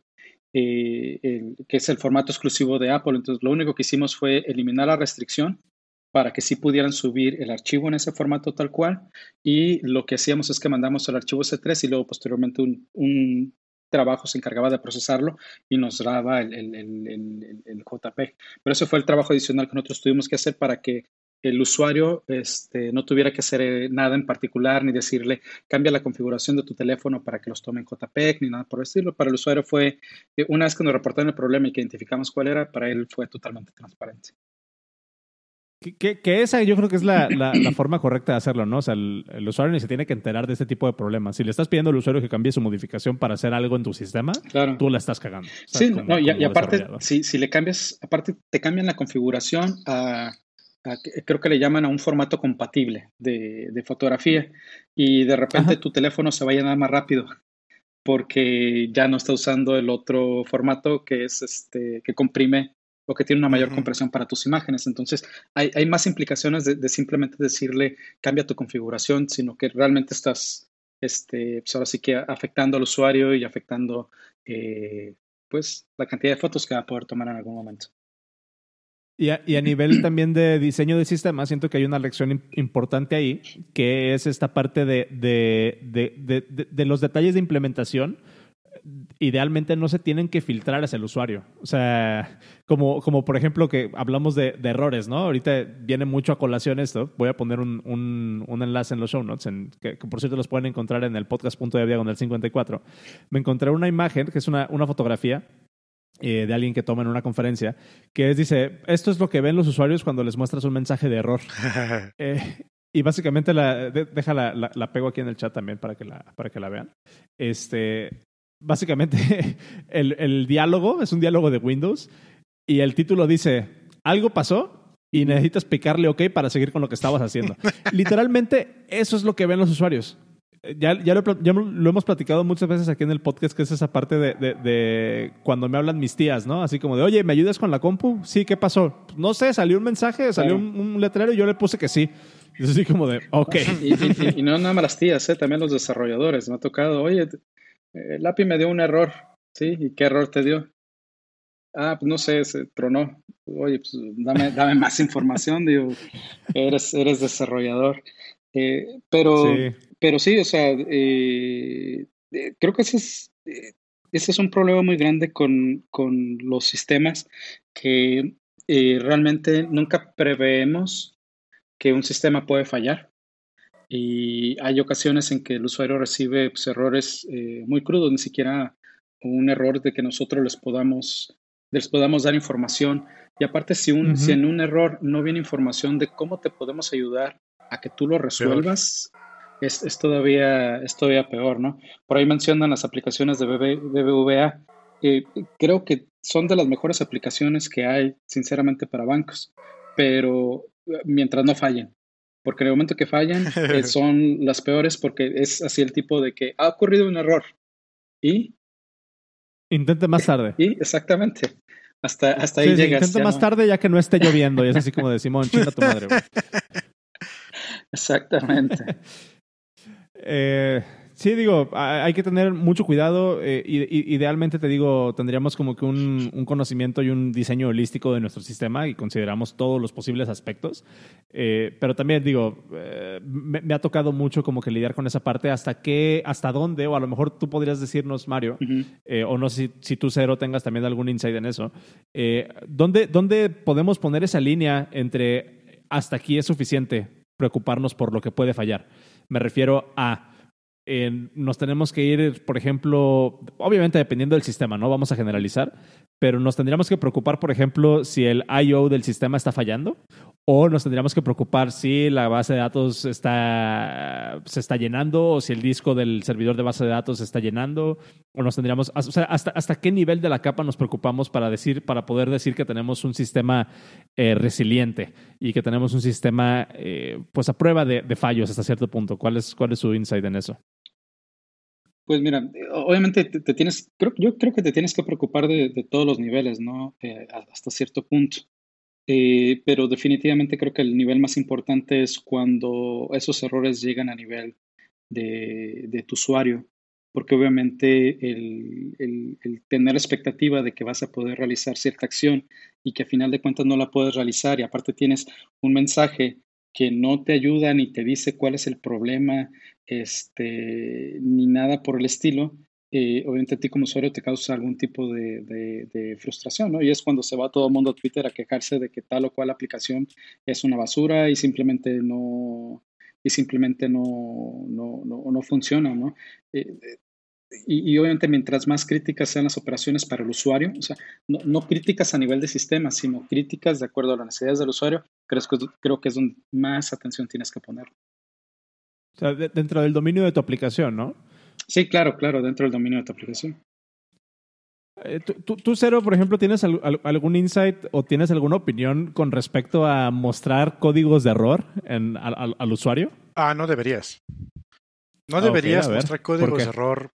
eh, que es el formato exclusivo de Apple. Entonces, lo único que hicimos fue eliminar la restricción para que sí pudieran subir el archivo en ese formato tal cual. Y lo que hacíamos es que mandamos el archivo C3 y luego posteriormente un, trabajo se encargaba de procesarlo y nos daba el, el, el, JP. Pero ese fue el trabajo adicional que nosotros tuvimos que hacer para que el usuario este, no tuviera que hacer eh, nada en particular ni decirle cambia la configuración de tu teléfono para que los tome en JPEG ni nada por el estilo. Para el usuario fue, eh, una vez que nos reportaron el problema y que identificamos cuál era, para él fue totalmente transparente. Que, esa yo creo que es la, forma correcta de hacerlo, ¿no? O sea, el, usuario ni se tiene que enterar de este tipo de problemas. Si le estás pidiendo al usuario que cambie su modificación para hacer algo en tu sistema, tú la estás cagando. Sí, no, y, y, aparte, si, si le cambias, aparte te cambian la configuración a creo que le llaman a un formato compatible de, fotografía y de repente tu teléfono se va a llenar más rápido porque ya no está usando el otro formato que es este que comprime o que tiene una mayor compresión para tus imágenes. Entonces, hay, más implicaciones de, simplemente decirle cambia tu configuración, sino que realmente estás, este, pues ahora sí que afectando al usuario y afectando eh, pues la cantidad de fotos que va a poder tomar en algún momento. Y a, y a, nivel también de diseño de sistemas, siento que hay una lección importante ahí, que es esta parte de, de, de, de los detalles de implementación idealmente no se tienen que filtrar hacia el usuario. O sea, como, como por ejemplo que hablamos de, errores, ¿no? Ahorita viene mucho a colación esto. Voy a poner un, un, enlace en los show notes, en, que, por cierto los pueden encontrar en el podcast.de diagonal 54. Me encontré una imagen, que es una, una fotografía eh, de alguien que toma en una conferencia, que es, dice, esto es lo que ven los usuarios cuando les muestras un mensaje de error. Eh, y básicamente la, deja la, la, pego aquí en el chat también para que la, para que la vean. Este, básicamente el, el diálogo es un diálogo de Windows y el título dice, algo pasó y necesitas picarle OK para seguir con lo que estabas haciendo. Literalmente, eso es lo que ven los usuarios. Ya, ya, lo, lo, hemos platicado muchas veces aquí en el podcast, que es esa parte de, de, cuando me hablan mis tías, ¿no? Así como de, oye, ¿me ayudas con la compu? Sí, ¿qué pasó? No sé, salió un mensaje, salió un, letrero y yo le puse que sí. Y así como de, ok. Y, y no nada más las tías, ¿eh? también los desarrolladores. Me ha tocado, oye, el API me dio un error, ¿sí? ¿Y qué error te dio? Ah, pues no sé, se tronó. Oye, pues dame, dame más información, digo, eres, eres desarrollador. Eh, pero, sí. Pero sí, o sea, eh, eh, creo que ese es, ese es un problema muy grande con, con los sistemas que realmente nunca preveemos que un sistema puede fallar. Y hay ocasiones en que el usuario recibe pues, errores eh, muy crudos, ni siquiera un error de que nosotros les podamos, les podamos dar información. Y aparte, si, un, si en un error no viene información de cómo te podemos ayudar a que tú lo resuelvas, es, es, todavía, es todavía peor, ¿no? Por ahí mencionan las aplicaciones de BBVA. Eh, creo que son de las mejores aplicaciones que hay, sinceramente, para bancos, pero eh, mientras no fallen porque en el momento que fallan eh, son las peores porque es así el tipo de que ha ocurrido un error y... Intente más tarde. Y exactamente. Hasta, hasta ahí llegas. intente más tarde ya que no esté lloviendo y es así como de Simón, chinga tu madre. Exactamente. Eh, Sí, digo, hay que tener mucho cuidado. Eh, idealmente, te digo, tendríamos como que un, conocimiento y un diseño holístico de nuestro sistema y consideramos todos los posibles aspectos. Eh, pero también, digo, eh, me, ha tocado mucho como que lidiar con esa parte. ¿Hasta qué, hasta dónde? O a lo mejor tú podrías decirnos, Mario, o no sé si, si, tú, Cero, tengas también algún insight en eso. ¿dónde, ¿Dónde podemos poner esa línea entre hasta aquí es suficiente preocuparnos por lo que puede fallar? Me refiero a nos tenemos que ir, por ejemplo, obviamente dependiendo del sistema, no vamos a generalizar, pero nos tendríamos que preocupar, por ejemplo, si el I.O. del sistema está fallando, o nos tendríamos que preocupar si la base de datos está, se está llenando, o si el disco del servidor de base de datos se está llenando, o nos tendríamos, o sea, hasta, hasta qué nivel de la capa nos preocupamos para decir, para poder decir que tenemos un sistema eh, resiliente y que tenemos un sistema, eh, pues a prueba de, fallos hasta cierto punto. ¿Cuál cuál es su insight en eso? Pues mira, obviamente te, tienes, creo, yo creo que te tienes que preocupar de, todos los niveles, ¿no? Eh, hasta cierto punto. Eh, pero definitivamente creo que el nivel más importante es cuando esos errores llegan a nivel de, tu usuario, porque obviamente el, el, tener la expectativa de que vas a poder realizar cierta acción y que a final de cuentas no la puedes realizar y aparte tienes un mensaje que no te ayuda ni te dice cuál es el problema, este, ni nada por el estilo, eh, obviamente a ti como usuario te causa algún tipo de, frustración, ¿no? Y es cuando se va todo el mundo a Twitter a quejarse de que tal o cual aplicación es una basura y simplemente no y simplemente no, no, no, funciona, ¿no? Eh, y, obviamente mientras más críticas sean las operaciones para el usuario, o sea, no, no, críticas a nivel de sistema, sino críticas de acuerdo a las necesidades del usuario, creo que, creo que es donde más atención tienes que poner. O sea, dentro del dominio de tu aplicación, ¿no? Sí, claro, claro, dentro del dominio de tu aplicación. Eh, ¿Tú, tú, Cero, por ejemplo, tienes algún insight o tienes alguna opinión con respecto a mostrar códigos de error en, al, al, usuario? Ah, no deberías. No deberías mostrar códigos de error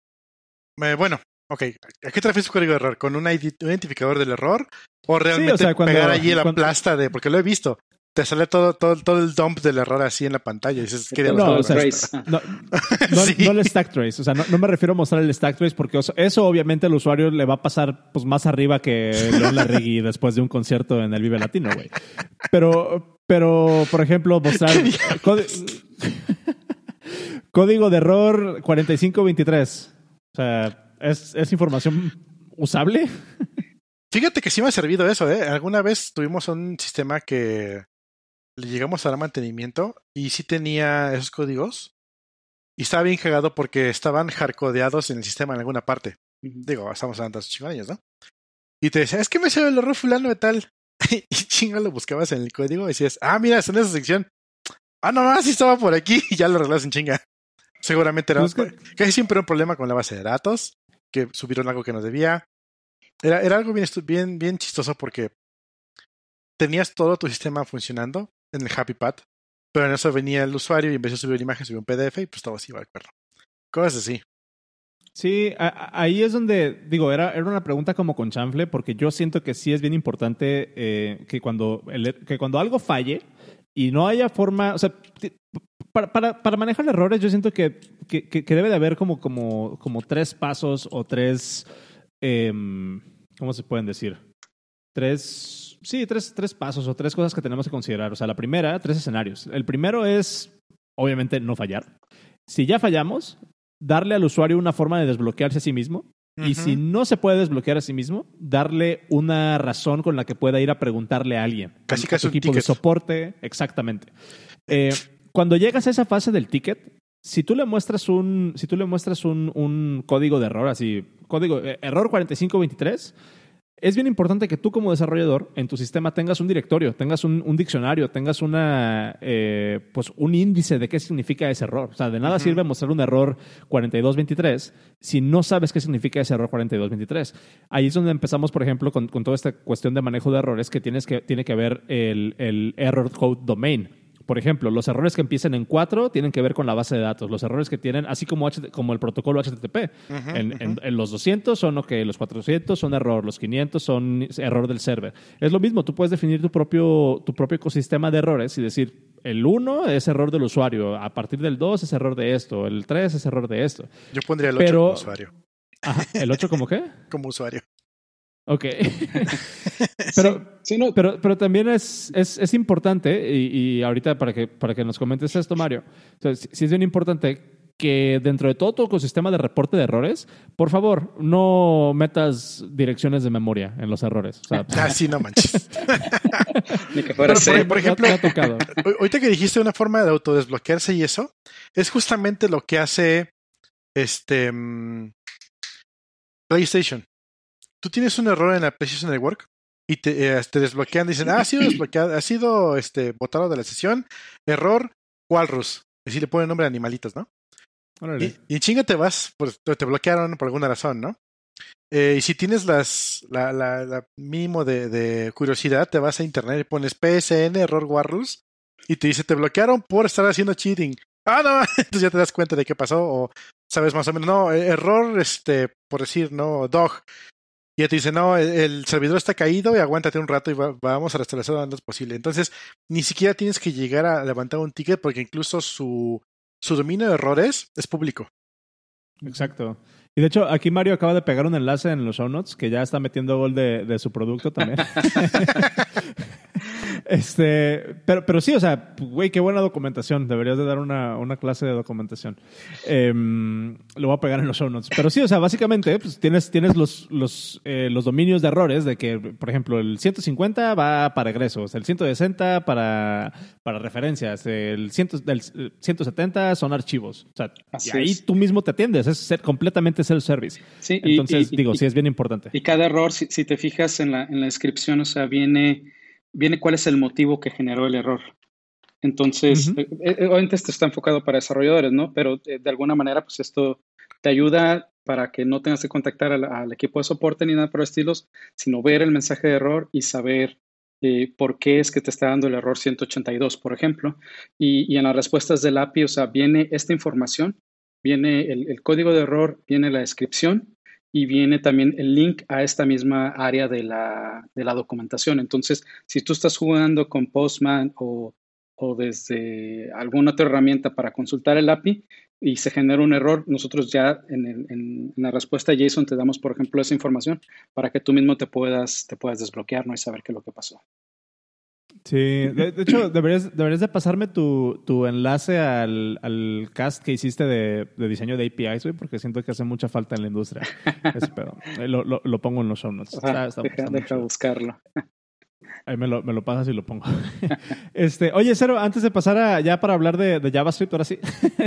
bueno, ok. ¿A qué te refieres código de error? ¿Con un, identificador del error? ¿O realmente pegar allí la plasta de.? Porque lo he visto. Te sale todo, todo, todo el dump del error así en la pantalla. Y dices, ¿qué no, no, no, el stack trace. O sea, no, me refiero a mostrar el stack trace porque eso obviamente al usuario le va a pasar pues, más arriba que León Larregui después de un concierto en el Vive Latino, güey. Pero, pero, por ejemplo, mostrar código de error 4523. O sea, ¿es, es información usable? Fíjate que sí me ha servido eso, ¿eh? Alguna vez tuvimos un sistema que le llegamos a dar mantenimiento y sí tenía esos códigos y estaba bien cagado porque estaban hardcodeados en el sistema en alguna parte. Digo, estamos hablando de cinco años, ¿no? Y te decía, es que me sale el error fulano de tal. y chinga lo buscabas en el código y decías, ah, mira, está en esa sección. Ah, no, no, sí estaba por aquí y ya lo arreglas en chinga. Seguramente era. Pues casi siempre un problema con la base de datos, que subieron algo que no debía. Era, era algo bien, bien, bien chistoso porque tenías todo tu sistema funcionando en el Happy Path, pero en eso venía el usuario y en vez de subir una imagen subía un PDF y pues todo así iba al perro. Cosas así. Sí, ahí es donde, digo, era, era una pregunta como con chanfle, porque yo siento que sí es bien importante eh, que, cuando que cuando algo falle y no haya forma, o sea, para, para, para manejar errores yo siento que, que, que, debe de haber como, como, como tres pasos o tres, eh, ¿cómo se pueden decir? Tres, sí, tres, tres pasos o tres cosas que tenemos que considerar. O sea, la primera, tres escenarios. El primero es, obviamente, no fallar. Si ya fallamos, darle al usuario una forma de desbloquearse a sí mismo. Y si no se puede desbloquear a sí mismo, darle una razón con la que pueda ir a preguntarle a alguien. Casi casi equipo de soporte, exactamente. Eh, cuando llegas a esa fase del ticket, si tú le muestras un, si tú le muestras un, un código de error, así, código, eh, error 4523, es bien importante que tú como desarrollador en tu sistema tengas un directorio, tengas un, diccionario, tengas una, eh, pues un índice de qué significa ese error. O sea, de nada sirve mostrar un error 4223 si no sabes qué significa ese error 4223. Ahí es donde empezamos, por ejemplo, con, toda esta cuestión de manejo de errores que, tienes que tiene que ver el, el error code domain. Por ejemplo, los errores que empiecen en 4 tienen que ver con la base de datos. Los errores que tienen, así como, como el protocolo HTTP. en, los 200 son ok, los 400 son error, los 500 son error del server. Es lo mismo, tú puedes definir tu propio, tu propio ecosistema de errores y decir, el 1 es error del usuario, a partir del 2 es error de esto, el 3 es error de esto. Yo pondría el 8 como usuario. ¿El 8 como qué? como usuario. Ok. pero, pero, pero también es, es, es importante, y, y, ahorita para que, para que nos comentes esto, Mario, sí, es bien importante que dentro de todo tu ecosistema de reporte de errores, por favor, no metas direcciones de memoria en los errores. O sea, ah, no manches. Ni que fuera por, por, ejemplo, ahorita que dijiste una forma de autodesbloquearse y eso, es justamente lo que hace este mm, PlayStation tú tienes un error en la PlayStation Network y te, eh, desbloquean, dicen, ah, ha sido desbloqueado, ha sido este, botado de la sesión, error Walrus. Y si le ponen nombre a animalitos, ¿no? Y, chinga te vas, pues te bloquearon por alguna razón, ¿no? Eh, y si tienes las, la, la, mínimo de, de, curiosidad, te vas a internet y pones PSN, error Warrules, y te dice, te bloquearon por estar haciendo cheating. Ah, no, entonces ya te das cuenta de qué pasó, o sabes más o menos, no, e, error, este, por decir, no, dog, y ya te dice, no, el, servidor está caído y aguántate un rato y vamos a restablecerlo lo antes posible. Entonces, ni siquiera tienes que llegar a levantar un ticket porque incluso su, su dominio de errores es público. Exacto. Y de hecho, aquí Mario acaba de pegar un enlace en los show notes que ya está metiendo gol de, de su producto también. Este, pero, pero sí, o sea, güey, qué buena documentación. Deberías de dar una, una clase de documentación. Em, lo voy a pegar en los show notes. Pero sí, o sea, básicamente, pues tienes, tienes los, los, eh, los dominios de errores de que, por ejemplo, el 150 va para egresos, el 160 para, para referencias, el, 100, del 170 son archivos. O sea, y ahí tú mismo te atiendes, es ser completamente self-service. Sí, Entonces, digo, sí es bien importante. Y cada error, si, si te fijas en la, en la descripción, o sea, viene viene cuál es el motivo que generó el error. Entonces, eh, eh, obviamente esto está enfocado para desarrolladores, ¿no? Pero eh, de alguna manera, pues esto te ayuda para que no tengas que contactar al, equipo de soporte ni nada por estilos, sino ver el mensaje de error y saber por qué es que te está dando el error 182, por ejemplo. Y, en las respuestas del API, o sea, viene esta información, viene el, el, código de error, viene la descripción y viene también el link a esta misma área de la, de la documentación. Entonces, si tú estás jugando con Postman o, o desde alguna otra herramienta para consultar el API, y se genera un error, nosotros ya en, la respuesta JSON te damos, por ejemplo, esa información para que tú mismo te puedas, te puedas desbloquear ¿no? y saber qué es lo que pasó. Sí, de, hecho, deberías, deberías, de pasarme tu, tu enlace al, al, cast que hiciste de, de diseño de APIs, güey, porque siento que hace mucha falta en la industria. Eh, lo, lo, lo, pongo en los show notes. deja buscarlo. Ahí me lo, me lo pasas y lo pongo. este, oye, Cero, antes de pasar a, ya para hablar de, de JavaScript, ahora sí.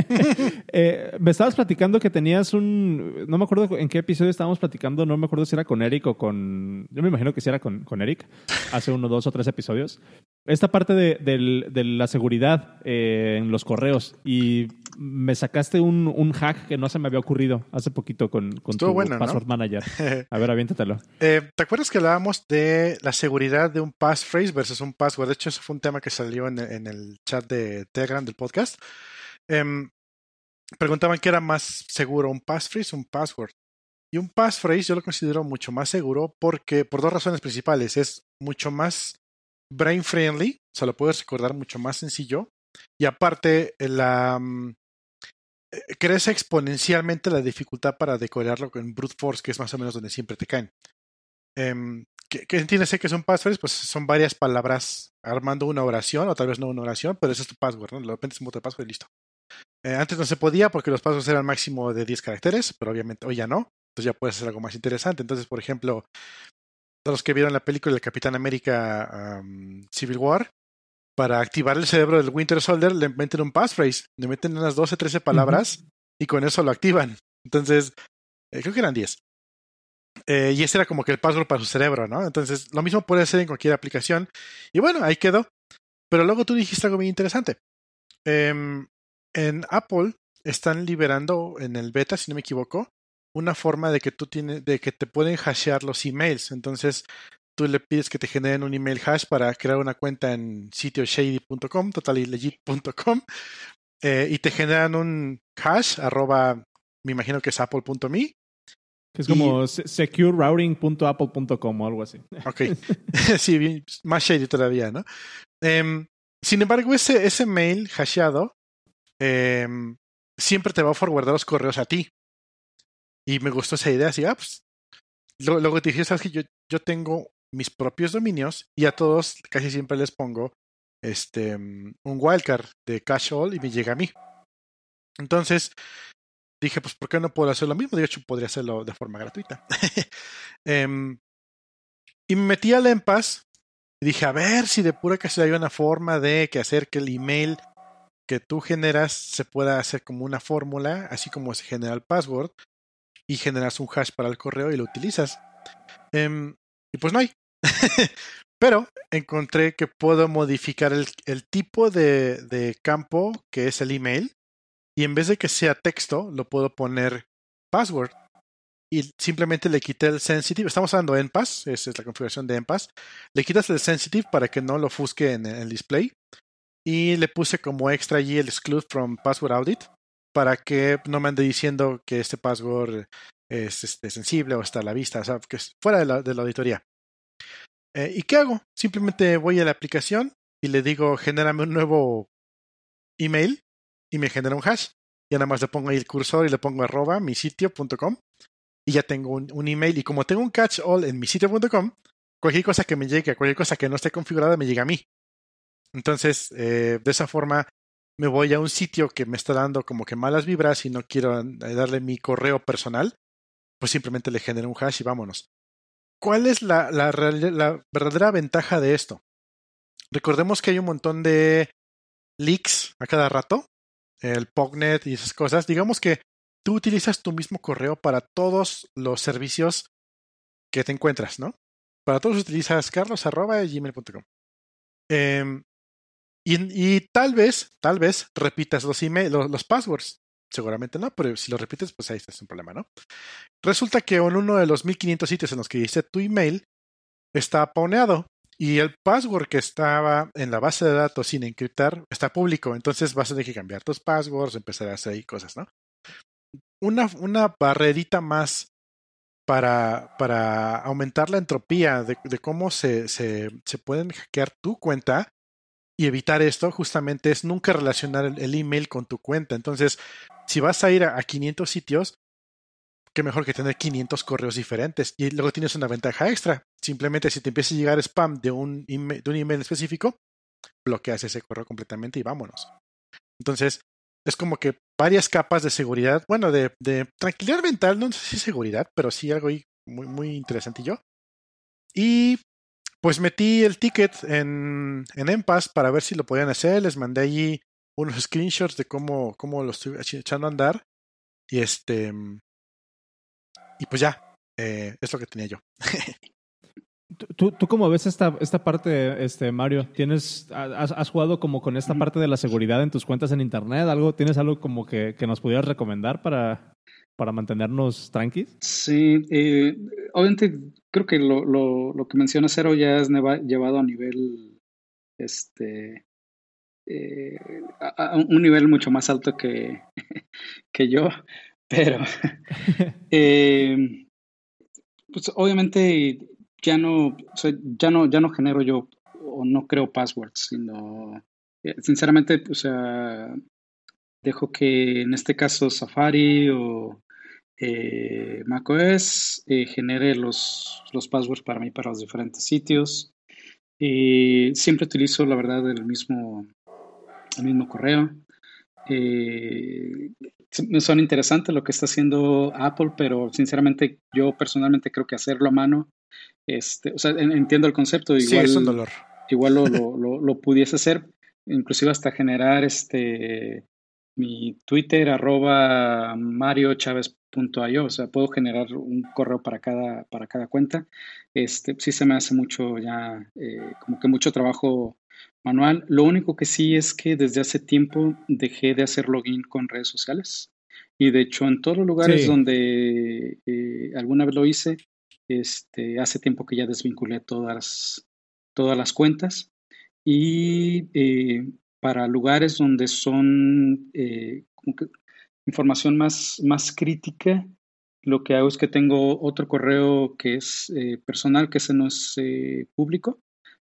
eh, me estabas platicando que tenías un. No me acuerdo en qué episodio estábamos platicando, no me acuerdo si era con Eric o con. Yo me imagino que si era con, con Eric, hace uno, dos o tres episodios. Esta parte de, de la seguridad eh, en los correos. Y me sacaste un, un, hack que no se me había ocurrido hace poquito con, con tu password manager. A ver, aviéntatelo. Eh, ¿Te acuerdas que hablábamos de la seguridad de un passphrase versus un password? De hecho, eso fue un tema que salió en, en el chat de Telegram del podcast. Em, preguntaban qué era más seguro, un passphrase o un password. Y un passphrase yo lo considero mucho más seguro porque, por dos razones principales, es mucho más brain friendly, o sea, lo puedes recordar mucho más sencillo. Y aparte, la, mm, eh, crece exponencialmente la dificultad para decorarlo con brute force, que es más o menos donde siempre te caen. Eh, ¿qué, ¿Qué entiendes que son passwords? Pues son varias palabras armando una oración, o tal vez no una oración, pero ese es tu password, ¿no? Lo metes en modo de password y listo. Eh, antes no se podía porque los passwords eran máximo de 10 caracteres, pero obviamente hoy ya no. Entonces ya puedes hacer algo más interesante. Entonces, por ejemplo, todos los que vieron la película del Capitán América um, Civil War, para activar el cerebro del Winter Soldier le meten un passphrase, le meten unas 12, 13 palabras y con eso lo activan. Entonces, eh, creo que eran 10. Eh, y ese era como que el password para su cerebro, ¿no? Entonces, lo mismo puede ser en cualquier aplicación. Y bueno, ahí quedó. Pero luego tú dijiste algo muy interesante. Eh, en Apple están liberando en el beta, si no me equivoco, una forma de que tú tienes, de que te pueden hashear los emails. Entonces, tú le pides que te generen un email hash para crear una cuenta en sitio shady.com, totallylegit.com, eh, y te generan un hash, arroba, me imagino que es apple.me. Es como securerouting.apple.com o algo así. Ok. sí, más shady todavía, ¿no? Eh, sin embargo, ese, ese mail hasheado eh, siempre te va a forwardar los correos a ti. Y me gustó esa idea, así, ah, pues, luego, te dije, sabes que yo, yo tengo mis propios dominios y a todos casi siempre les pongo este un wildcard de cache all y me llega a mí. Entonces dije, pues, ¿por qué no puedo hacer lo mismo? De hecho, podría hacerlo de forma gratuita. um, y me metí al Empas y dije, a ver si de pura casualidad hay una forma de que hacer que el email que tú generas se pueda hacer como una fórmula, así como se genera el password, y generas un hash para el correo y lo utilizas. Um, y pues no hay. Pero encontré que puedo modificar el, tipo de, campo que es el email y en vez de que sea texto, lo puedo poner password. Y simplemente le quité el sensitive. Estamos usando Enpass, esa es la configuración de Enpass. Le quitas el sensitive para que no lo ofusque en el display. Y le puse como extra allí el exclude from password audit para que no me ande diciendo que este password es este, sensible o está a la vista, o sea, que es fuera de la, auditoría. Eh, ¿Y qué hago? Simplemente voy a la aplicación y le digo, genérame un nuevo email y me genera un hash. Y nada más le pongo ahí el cursor y le pongo arroba mi sitio.com y ya tengo un, un, email. Y como tengo un catch all en mi sitio.com, cualquier cosa que me llegue, cualquier cosa que no esté configurada, me llega a mí. Entonces, eh, de esa forma, me voy a un sitio que me está dando como que malas vibras y no quiero darle mi correo personal pues simplemente le genera un hash y vámonos. ¿Cuál es la verdadera ventaja de esto? Recordemos que hay un montón de leaks a cada rato, el PogNet y esas cosas. Digamos que tú utilizas tu mismo correo para todos los servicios que te encuentras, ¿no? Para todos utilizas carlos.gmail.com. Eh, em, y, tal vez, tal vez repitas los, email, los, passwords. Seguramente no, pero si lo repites, pues ahí es un problema, ¿no? Resulta que en uno de los 1500 sitios en los que dice tu email está pauneado y el password que estaba en la base de datos sin encriptar está público. Entonces vas a tener que cambiar tus passwords, empezar a hacer ahí cosas, ¿no? Una, una barrerita más para, para aumentar la entropía de, cómo se, se, se, pueden hackear tu cuenta y evitar esto justamente es nunca relacionar el, email con tu cuenta. Entonces, si vas a ir a, 500 sitios, qué mejor que tener 500 correos diferentes. Y luego tienes una ventaja extra. Simplemente si te empieza a llegar spam de un email, de un email específico, bloqueas ese correo completamente y vámonos. Entonces, es como que varias capas de seguridad, bueno, de, de tranquilidad mental, no sé si seguridad, pero sí algo muy, muy interesante yo. Y pues metí el ticket en, en Empass para ver si lo podían hacer. Les mandé allí unos screenshots de cómo, cómo lo estoy echando a andar. Y este. Y pues ya, eh, es lo que tenía yo. ¿Tú, ¿Tú cómo ves esta, esta parte, este, Mario? ¿Tienes, has, has, jugado como con esta parte de la seguridad en tus cuentas en Internet? ¿Algo, ¿Tienes algo como que, que nos pudieras recomendar para, para mantenernos tranquilos? Sí, eh, obviamente creo que lo, lo, lo, que menciona Cero ya es llevado a nivel, este, eh, a, un nivel mucho más alto que, que yo, pero eh, pues obviamente ya no, ya no, ya no genero yo o no creo passwords, sino sinceramente, o sea, dejo que en este caso Safari o eh, macOS eh, genere los, los passwords para mí para los diferentes sitios. y siempre utilizo, la verdad, el mismo, el mismo correo. me suena interesante lo que está haciendo Apple, pero sinceramente yo personalmente creo que hacerlo a mano este, o sea, entiendo el concepto. Igual, sí, es un dolor. Igual lo, lo, lo, pudiese hacer, inclusive hasta generar este mi Twitter arroba mariochaves.io, o sea, puedo generar un correo para cada, para cada cuenta. Este, sí se me hace mucho ya, eh, como que mucho trabajo manual. Lo único que sí es que desde hace tiempo dejé de hacer login con redes sociales. Y de hecho, en todos los lugares donde eh, alguna vez lo hice, este, hace tiempo que ya desvinculé todas, todas las cuentas. Y eh, para lugares donde son eh, información más, más crítica, lo que hago es que tengo otro correo que es eh, personal, que ese no es público,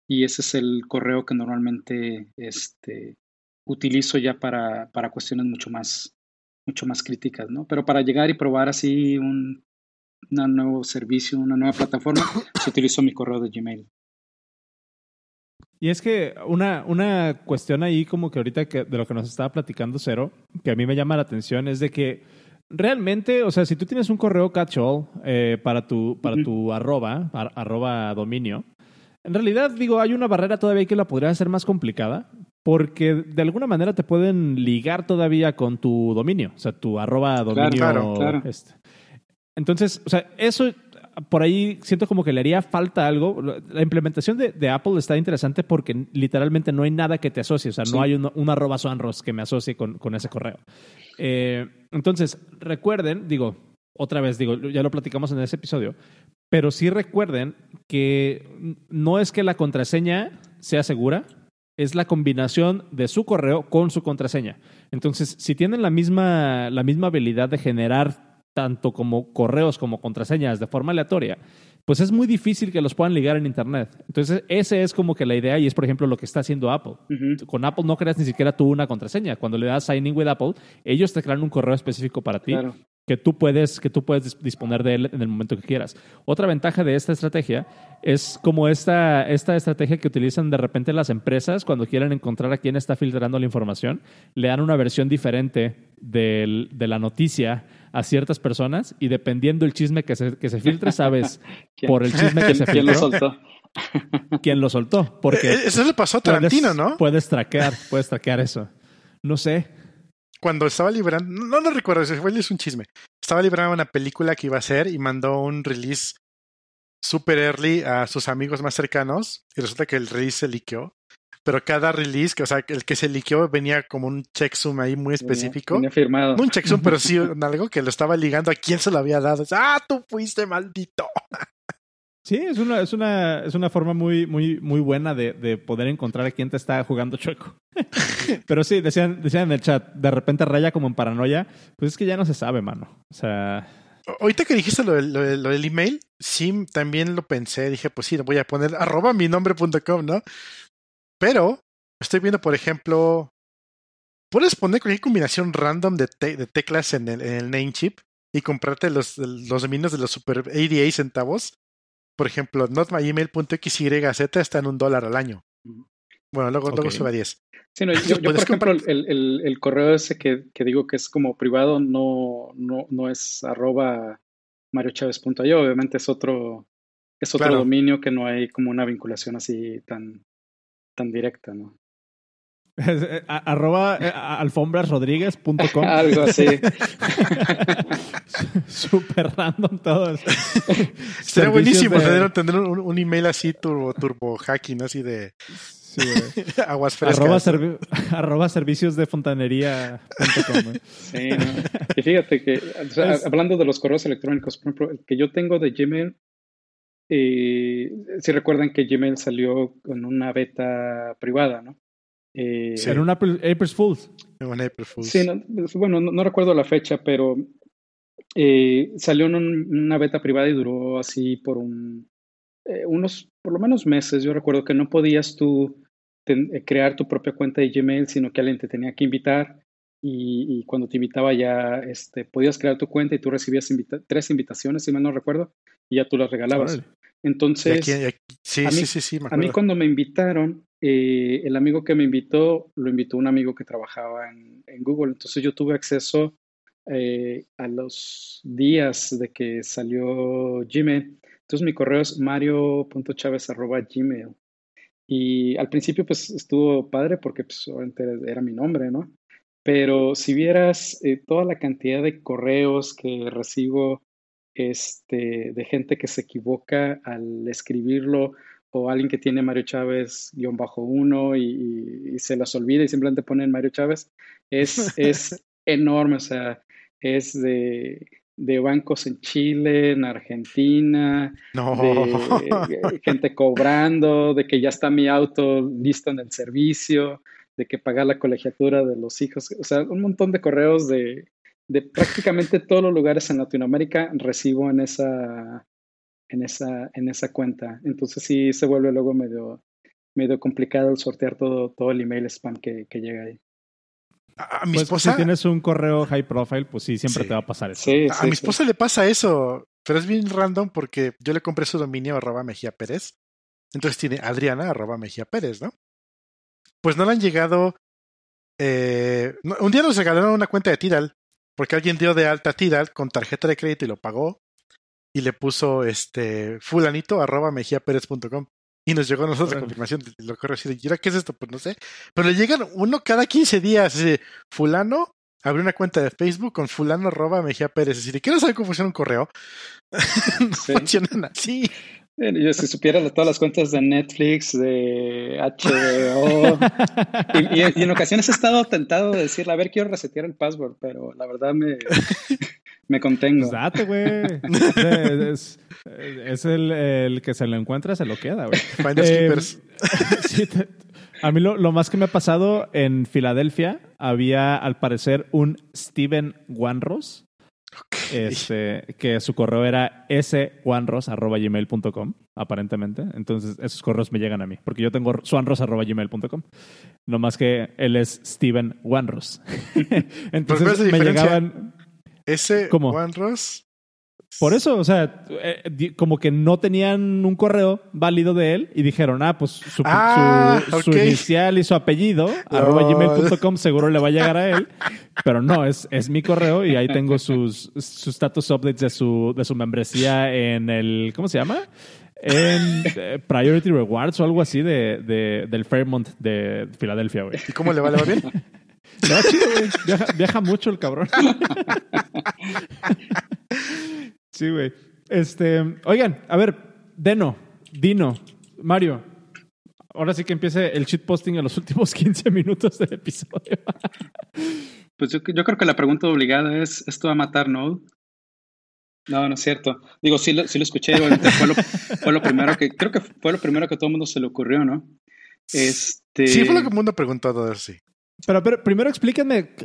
y ese es el correo que normalmente este, utilizo ya para, para cuestiones mucho más, mucho más críticas, ¿no? Pero para llegar y probar así un un nuevo servicio, una nueva plataforma, se utilizó mi correo de Gmail. Y es que una, una cuestión ahí como que ahorita que, de lo que nos estaba platicando Cero, que a mí me llama la atención, es de que realmente, o sea, si tú tienes un correo catch-all eh, para tu, para tu arroba, arroba dominio, en realidad, digo, hay una barrera todavía que la podría hacer más complicada, porque de alguna manera te pueden ligar todavía con tu dominio, o sea, tu arroba dominio. Claro, claro, Este. Entonces, o sea, eso por ahí siento como que le haría falta algo. La implementación de, Apple está interesante porque literalmente no hay nada que te asocie. O sea, no hay un, arroba sonros que me asocie con, con ese correo. Eh, entonces, recuerden, digo, otra vez, digo, ya lo platicamos en ese episodio, pero sí recuerden que no es que la contraseña sea segura, es la combinación de su correo con su contraseña. Entonces, si tienen la misma, la misma habilidad de generar tanto como correos como contraseñas de forma aleatoria, pues es muy difícil que los puedan ligar en Internet. Entonces, ese es como que la idea y es, por ejemplo, lo que está haciendo Apple. Con Apple no creas ni siquiera tú una contraseña. Cuando le das Sign In with Apple, ellos te crean un correo específico para ti. Que tú, puedes, que tú puedes disponer de él en el momento que quieras. Otra ventaja de esta estrategia es como esta, esta estrategia que utilizan de repente las empresas cuando quieren encontrar a quién está filtrando la información, le dan una versión diferente de la noticia a ciertas personas y dependiendo el chisme que se, que se filtre, sabes por el chisme que se filtró. ¿Quién lo soltó? ¿Quién lo soltó? Porque eh, eso le pasó a Tarantino, ¿no? Puedes traquear, puedes traquear eso. No sé. Cuando estaba librando, no lo recuerdo, ese fue es un chisme. Estaba librando una película que iba a hacer y mandó un release super early a sus amigos más cercanos y resulta que el release se liqueó pero cada release, que, o sea, el que se liqueó venía como un checksum ahí muy específico. Venía, firmado. No un checksum, pero sí algo que lo estaba ligando a quién se lo había dado. Ah, tú fuiste maldito. Sí, es una, es una, es una forma muy, muy, muy buena de, de poder encontrar a quién te está jugando chueco. Pero sí, decían, decían en el chat, de repente raya como en paranoia, pues es que ya no se sabe, mano. O sea, ahorita que dijiste lo, del email, sí, también lo pensé. Dije, pues sí, voy a poner arroba mi nombre.com, ¿no? Pero estoy viendo, por ejemplo, puedes poner cualquier combinación random de, de teclas en el, en el name chip y comprarte los, los dominios de los super 88 centavos. Por ejemplo, notmyemail.xyz está en un dólar al año. Bueno, luego, luego sube a 10. Sí, no, yo, por ejemplo, el, el, el, correo ese que, que, digo que es como privado no, no, no es arroba mariochaves.io, obviamente es otro, es otro dominio que no hay como una vinculación así tan, tan directa, ¿no? Eh, arroba eh, alfombrasrodríguez.com Algo así. Super random todo. Sería buenísimo tener, un, un, email así turbo, turbo hacking, así de Aguas frescas. Arroba, servicios de fontanería. sí, Y fíjate que, hablando de los correos electrónicos, por ejemplo, el que yo tengo de Gmail, eh, si recuerdan que Gmail salió con una beta privada, ¿no? Eh, en un April, Fools. Sí, bueno, no, recuerdo la fecha, pero eh, salió en una beta privada y duró así por un, eh, unos, por lo menos meses. Yo recuerdo que no podías tú eh, crear tu propia cuenta de Gmail, sino que alguien te tenía que invitar y, cuando te invitaba ya este, podías crear tu cuenta y tú recibías tres invitaciones, si mal no recuerdo, y ya tú las regalabas. Entonces, a, mí, cuando me invitaron, eh, el amigo que me invitó, lo invitó un amigo que trabajaba en, Google. Entonces yo tuve acceso eh, a los días de que salió Gmail. Entonces mi correo es mario.chaves.gmail. Y al principio pues estuvo padre porque pues obviamente era mi nombre, ¿no? Pero si vieras eh, toda la cantidad de correos que recibo este, de gente que se equivoca al escribirlo o alguien que tiene Mario Chávez-1 y, y, se los olvida y simplemente ponen Mario Chávez, es, es enorme, o sea, es de de bancos en Chile, en Argentina, de, gente cobrando, de que ya está mi auto listo en el servicio, de que pagar la colegiatura de los hijos, o sea, un montón de correos de, de prácticamente todos los lugares en Latinoamérica recibo en esa, en esa, en esa cuenta. Entonces sí se vuelve luego medio, medio complicado el sortear todo, todo el email spam que, que llega ahí. A, mi pues, esposa. Si tienes un correo high profile, pues sí, siempre te va a pasar eso. a mi esposa le pasa eso, pero es bien random porque yo le compré su dominio arroba Mejía Pérez. Entonces tiene Adriana arroba Mejía Pérez, ¿no? Pues no le han llegado. Eh, un día nos regalaron una cuenta de Tidal porque alguien dio de alta Tidal con tarjeta de crédito y lo pagó y le puso este fulanito arroba mejiaperez.com. Y nos llegó a nosotros la confirmación de lo que recibe. ¿Y ahora qué es esto? Pues no sé. Pero le llegan uno cada 15 días. fulano abrió una cuenta de Facebook con fulano arroba Mejía Pérez. Es decir, quiero saber cómo funciona un correo. no funcionan así. Yo si supiera todas las cuentas de Netflix, de HBO, y, en ocasiones he estado tentado de decirle, a ver, quiero resetear el password, pero la verdad me, me contengo. Date, güey. Es, el, que se lo encuentra, se lo queda, güey. Eh, a mí lo, más que me ha pasado en Filadelfia, había al parecer un Steven Wanros. Este, que su correo era swanros.gmail.com, aparentemente. Entonces, esos correos me llegan a mí, porque yo tengo swanros.gmail.com. No más que él es Steven Wanros. Entonces, me llegaban Ross. Por eso, o sea, eh, como que no tenían un correo válido de él y dijeron, ah, pues su, ah, inicial y su apellido, arroba gmail.com, seguro le va a llegar a él. Pero no, es, es mi correo y ahí tengo sus, sus status updates de su, de su membresía en el, ¿cómo se llama? En eh, Priority Rewards o algo así de, de, del Fairmont de Filadelfia, güey. ¿Y cómo le va? ¿Le va bien? No, chido, güey. Viaja, mucho el cabrón. Sí, güey. Este, oigan, a ver, Deno, Dino, Mario. Ahora sí que empiece el shitposting en los últimos 15 minutos del episodio. Pues yo, creo que la pregunta obligada es, ¿esto va a matar Node? No, no es cierto. Digo, sí lo, sí lo escuché, fue lo, fue lo primero que, creo que fue lo primero que a todo el mundo se le ocurrió, ¿no? Este... Sí, fue lo que el mundo preguntó todo sí. Pero, pero primero explíquenme,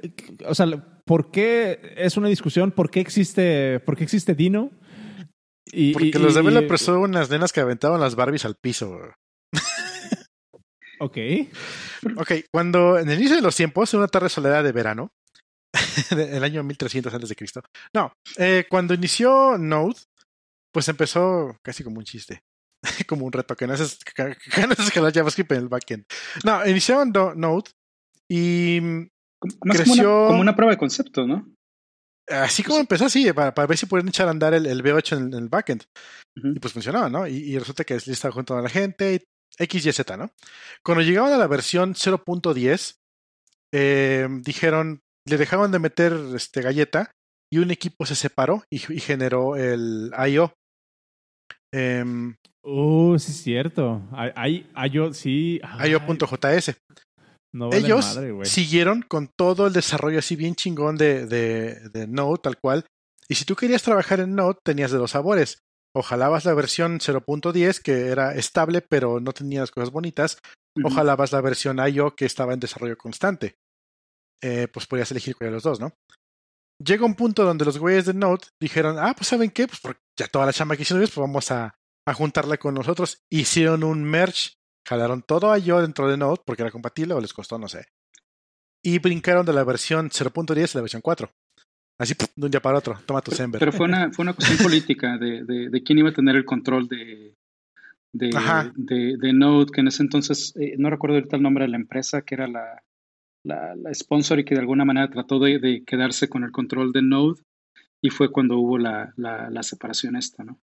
o sea, ¿por qué es una discusión? ¿Por qué existe, por qué existe Dino? Y, Porque los de Bella son unas nenas que aventaban las Barbies al piso. ok. Ok, cuando en el inicio de los tiempos, en una tarde soledad de verano, el año 1300 antes de Cristo. No, eh, cuando inició Node, pues empezó casi como un chiste. como un reto, que no haces, que, no haces escalar JavaScript en el backend. No, iniciaron Node y creció... Como una, prueba de concepto, ¿no? Así como empezó así, para, ver si pueden echar a andar el, el V8 en, el backend. Y pues funcionaba, ¿no? Y, resulta que estaba junto a la gente, X, Y, Z, ¿no? Cuando llegaban a la versión 0.10, eh, dijeron, le dejaron de meter este, galleta y un equipo se separó y, generó el I.O. Eh, uh, sí es cierto. IO, sí. IO.js. Ellos siguieron con todo el desarrollo así bien chingón de, de, Node, tal cual. Y si tú querías trabajar en Node, tenías de dos sabores. Ojalá vas la versión 0.10, que era estable, pero no tenía las cosas bonitas. Ojalá vas la versión IO, que estaba en desarrollo constante. Eh, pues podías elegir cuál de los dos, ¿no? Llega un punto donde los güeyes de Node dijeron, ah, pues ¿saben qué? Pues ya toda la chamba que hicieron pues vamos a, a juntarla con nosotros. Hicieron un merge Jalaron todo a yo dentro de Node porque era compatible o les costó, no sé. Y brincaron de la versión 0.10 a la versión 4. Así, de un día para otro. Toma tu Sember. Pero fue una, fue una cuestión política de, de, quién iba a tener el control de, de, de, Node, que en ese entonces, eh, no recuerdo ahorita el nombre de la empresa, que era la, la, la sponsor y que de alguna manera trató de, quedarse con el control de Node. Y fue cuando hubo la, la, la separación esta, ¿no?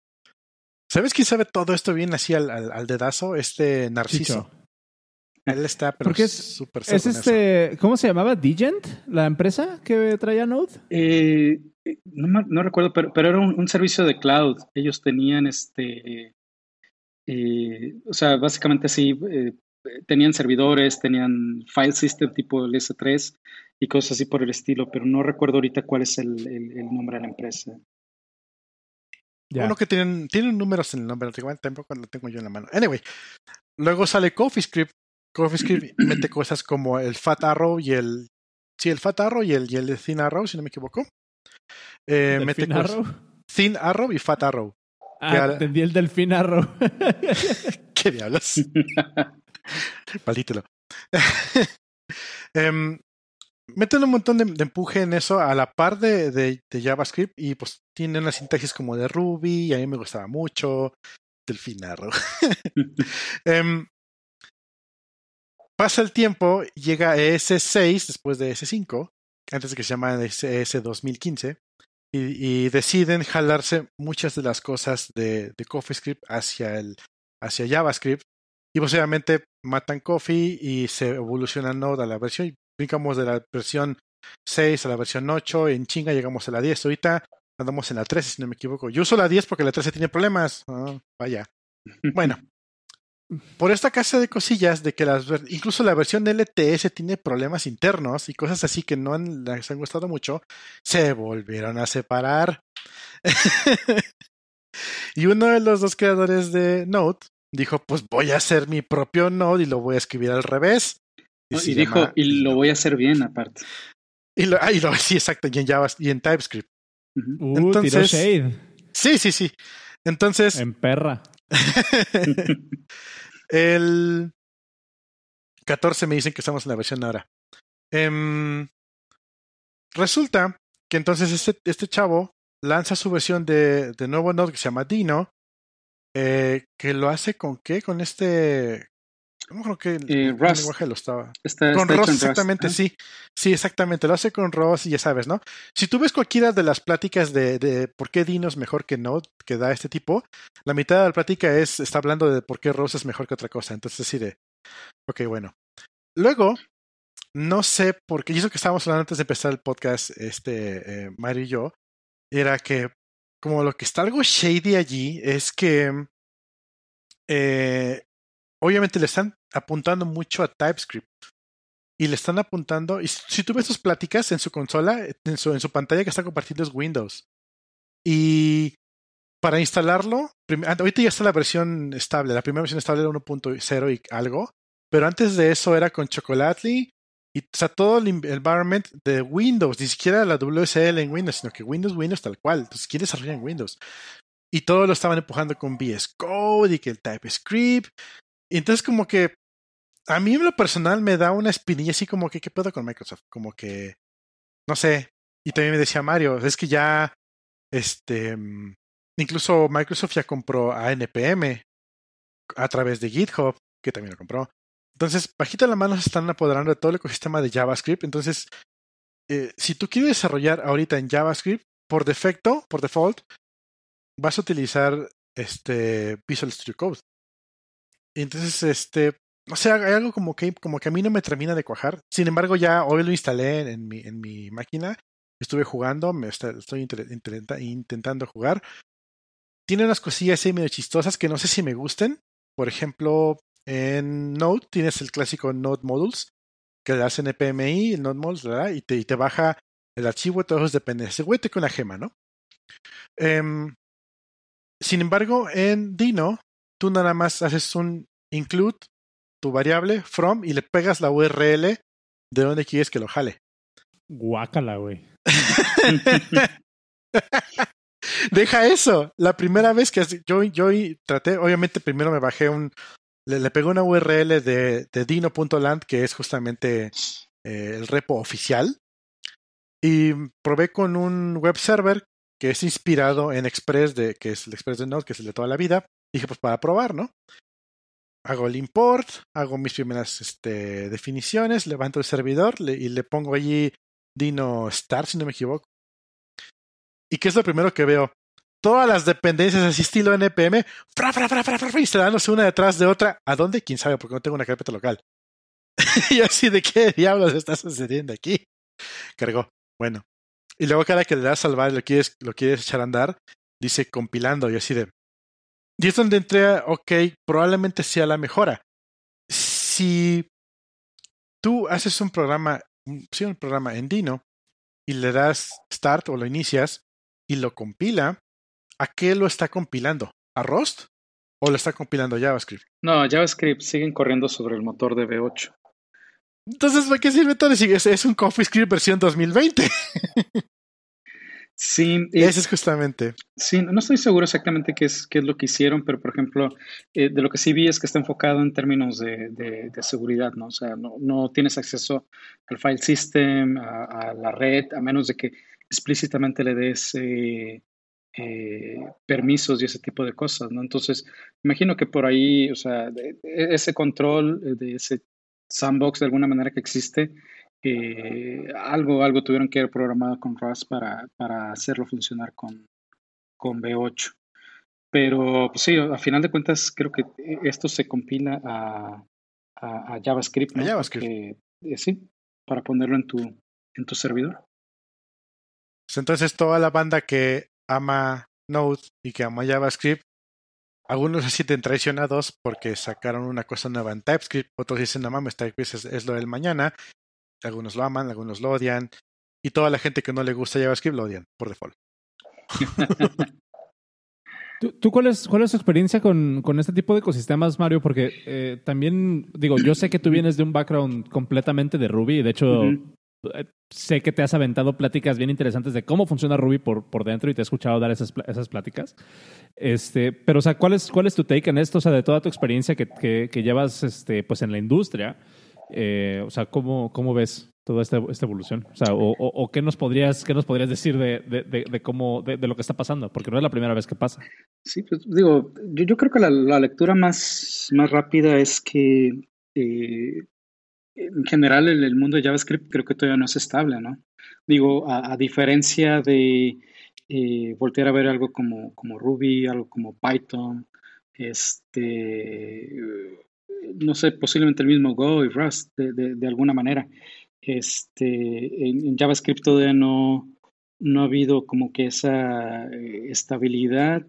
¿Sabes quién sabe todo esto bien así al, al, dedazo? Este Narciso. Él está, pero es súper Es este, ¿cómo se llamaba? ¿Digent? ¿La empresa que traía Node? Eh, no, no, recuerdo, pero, pero era un, servicio de cloud. Ellos tenían este. Eh, o sea, básicamente así, eh, tenían servidores, tenían file system tipo el S3 y cosas así por el estilo, pero no recuerdo ahorita cuál es el, el nombre de la empresa. Uno que tienen, tienen números en el nombre, tampoco lo tengo yo en la mano. Anyway, luego sale CoffeeScript. CoffeeScript mete cosas como el Fat Arrow y el. Sí, el Fat Arrow y el, y el Thin Arrow, si no me equivoco. Eh, mete Arrow? Thin Arrow y Fat Arrow. Ah, entendí el Delfín Arrow. ¿Qué diablos? Maldítelo. um, meten un montón de, empuje en eso a la par de, de, JavaScript y pues tienen una sintaxis como de Ruby y a mí me gustaba mucho. Delfinarro. um, pasa el tiempo, llega ES6 después de ES5, antes de que se llama ES 2015, y, y, deciden jalarse muchas de las cosas de, de CoffeeScript hacia, el, hacia JavaScript. Y posiblemente matan Coffee y se evolucionan Node a la versión brincamos de la versión 6 a la versión 8, en chinga llegamos a la 10. Ahorita andamos en la 13, si no me equivoco. Yo uso la 10 porque la 13 tiene problemas. Ah, vaya. Bueno, por esta casa de cosillas de que las, incluso la versión LTS tiene problemas internos y cosas así que no les han gustado mucho, se volvieron a separar. y uno de los dos creadores de Node dijo, pues voy a hacer mi propio Node y lo voy a escribir al revés. Y, dijo, y lo voy a hacer bien aparte. Y lo, ah, y lo sí, exacto, y en Java y en TypeScript. Uh, Entonces, shade. Sí, sí, sí. Entonces. En perra. el 14 me dicen que estamos en la versión ahora. Em, resulta que entonces este, este chavo lanza su versión de, de nuevo Node que se llama Dino, eh, que lo hace con qué? Con este no creo que el eh, lenguaje lo estaba. con Rust, exactamente, sí. Sí, exactamente. Lo hace con Rust y ya sabes, ¿no? Si tú ves cualquiera de las pláticas de, de por qué Dino es mejor que Node, que da este tipo, la mitad de la plática es, está hablando de por qué Rust es mejor que otra cosa. Entonces, sí, de. Ok, bueno. Luego, no sé por qué, y eso que estábamos hablando antes de empezar el podcast, este, eh, Mario y yo, era que como lo que está algo shady allí es que eh, obviamente le están apuntando mucho a TypeScript. Y le están apuntando, y si tú ves sus pláticas en su consola, en su, en su pantalla que está compartiendo es Windows. Y para instalarlo, ah, ahorita ya está la versión estable, la primera versión estable era 1.0 y algo, pero antes de eso era con Chocolately, Y, o sea, todo el environment de Windows, ni siquiera la WSL en Windows, sino que Windows, Windows tal cual. Entonces, ¿quién desarrolla en Windows? Y todo lo estaban empujando con VS Code y que el TypeScript. Y entonces, como que a mí en lo personal me da una espinilla así como que, ¿qué puedo con Microsoft? Como que, no sé. Y también me decía Mario, es que ya, este, mm, incluso Microsoft ya compró a NPM a través de GitHub, que también lo compró. Entonces, bajita la mano se están apoderando de todo el ecosistema de JavaScript. Entonces, eh, si tú quieres desarrollar ahorita en JavaScript, por defecto, por default, vas a utilizar este Visual Studio Code. Entonces, este, no sé, hay algo como que, como que a mí no me termina de cuajar. Sin embargo, ya hoy lo instalé en mi, en mi máquina. Estuve jugando, me estoy intentando jugar. Tiene unas cosillas ahí medio chistosas que no sé si me gusten. Por ejemplo, en Node tienes el clásico Node Modules, que le das NPMI, el Node Modules, ¿verdad? Y te, y te baja el archivo de todos los dependencias. Güey, con la gema, ¿no? Em, sin embargo, en Dino, tú nada más haces un include tu variable from y le pegas la URL de donde quieres que lo jale. Guácala, güey. Deja eso. La primera vez que yo, yo traté, obviamente primero me bajé un, le, le pegué una URL de, de dino.land, que es justamente eh, el repo oficial, y probé con un web server que es inspirado en Express, de, que es el Express de Node, que es el de toda la vida. Dije, pues para probar, ¿no? Hago el import, hago mis primeras este, definiciones, levanto el servidor y le pongo allí Dino Star, si no me equivoco. ¿Y qué es lo primero que veo? todas las dependencias así estilo NPM, fra, fra, fra, fra, fra, instalándose una detrás de otra. ¿A dónde? ¿Quién sabe? Porque no tengo una carpeta local. y así, ¿de qué diablos está sucediendo aquí? Cargó. Bueno. Y luego cada que le das salvar y lo quieres, lo quieres echar a andar, dice compilando y así de... Y es donde entré, ok, probablemente sea la mejora. Si tú haces un programa, sí, un programa en Dino y le das start o lo inicias y lo compila, ¿a qué lo está compilando? ¿A Rust? ¿O lo está compilando JavaScript? No, JavaScript siguen corriendo sobre el motor de V8. Entonces, ¿para qué sirve todo? Es, es un CoffeeScript versión 2020. Sí, ese es justamente. Sí, no estoy seguro exactamente qué es, qué es lo que hicieron, pero por ejemplo, eh, de lo que sí vi es que está enfocado en términos de, de, seguridad, ¿no? O sea, no, no, tienes acceso al file system, a, la red, a menos de que explícitamente le des eh, eh, permisos y ese tipo de cosas, ¿no? Entonces, imagino que por ahí, o sea, ese control de ese sandbox de alguna manera que existe, eh, algo, algo tuvieron que haber programado con Rust para, para hacerlo funcionar con, con V8. Pero pues sí, a final de cuentas creo que esto se compila a, a, JavaScript, ¿no? JavaScript. sí, para ponerlo en tu, en tu servidor. Pues entonces toda la banda que ama Node y que ama JavaScript, algunos se sienten traicionados porque sacaron una cosa nueva en TypeScript, otros dicen, no mames, TypeScript es, es, lo del mañana, algunos lo aman, algunos lo odian, y toda la gente que no le gusta JavaScript lo odian, por default. ¿Tú, cuál, es, cuál es tu experiencia con, con este tipo de ecosistemas, Mario? Porque eh, también, digo, yo sé que tú vienes de un background completamente de Ruby, de hecho, eh, sé que te has aventado pláticas bien interesantes de cómo funciona Ruby por, por dentro y te he escuchado dar esas, esas pláticas. Este, pero, o sea, ¿cuál es, ¿cuál es tu take en esto? O sea, de toda tu experiencia que, que, llevas este, pues en la industria, eh, o sea, ¿cómo, ¿cómo ves toda esta, esta evolución? O o, qué, nos podrías, qué nos podrías decir de, de, cómo, de, lo que está pasando? Porque no es la primera vez que pasa. Sí, pues digo, yo, creo que la, la lectura más, más rápida es que eh, en general el, el, mundo de JavaScript creo que todavía no es estable, ¿no? Digo, a, diferencia de eh, voltear a ver algo como, como Ruby, algo como Python, este, no sé, posiblemente el mismo Go y Rust de, de, alguna manera. Este, en, JavaScript todavía no, no ha habido como que esa eh, estabilidad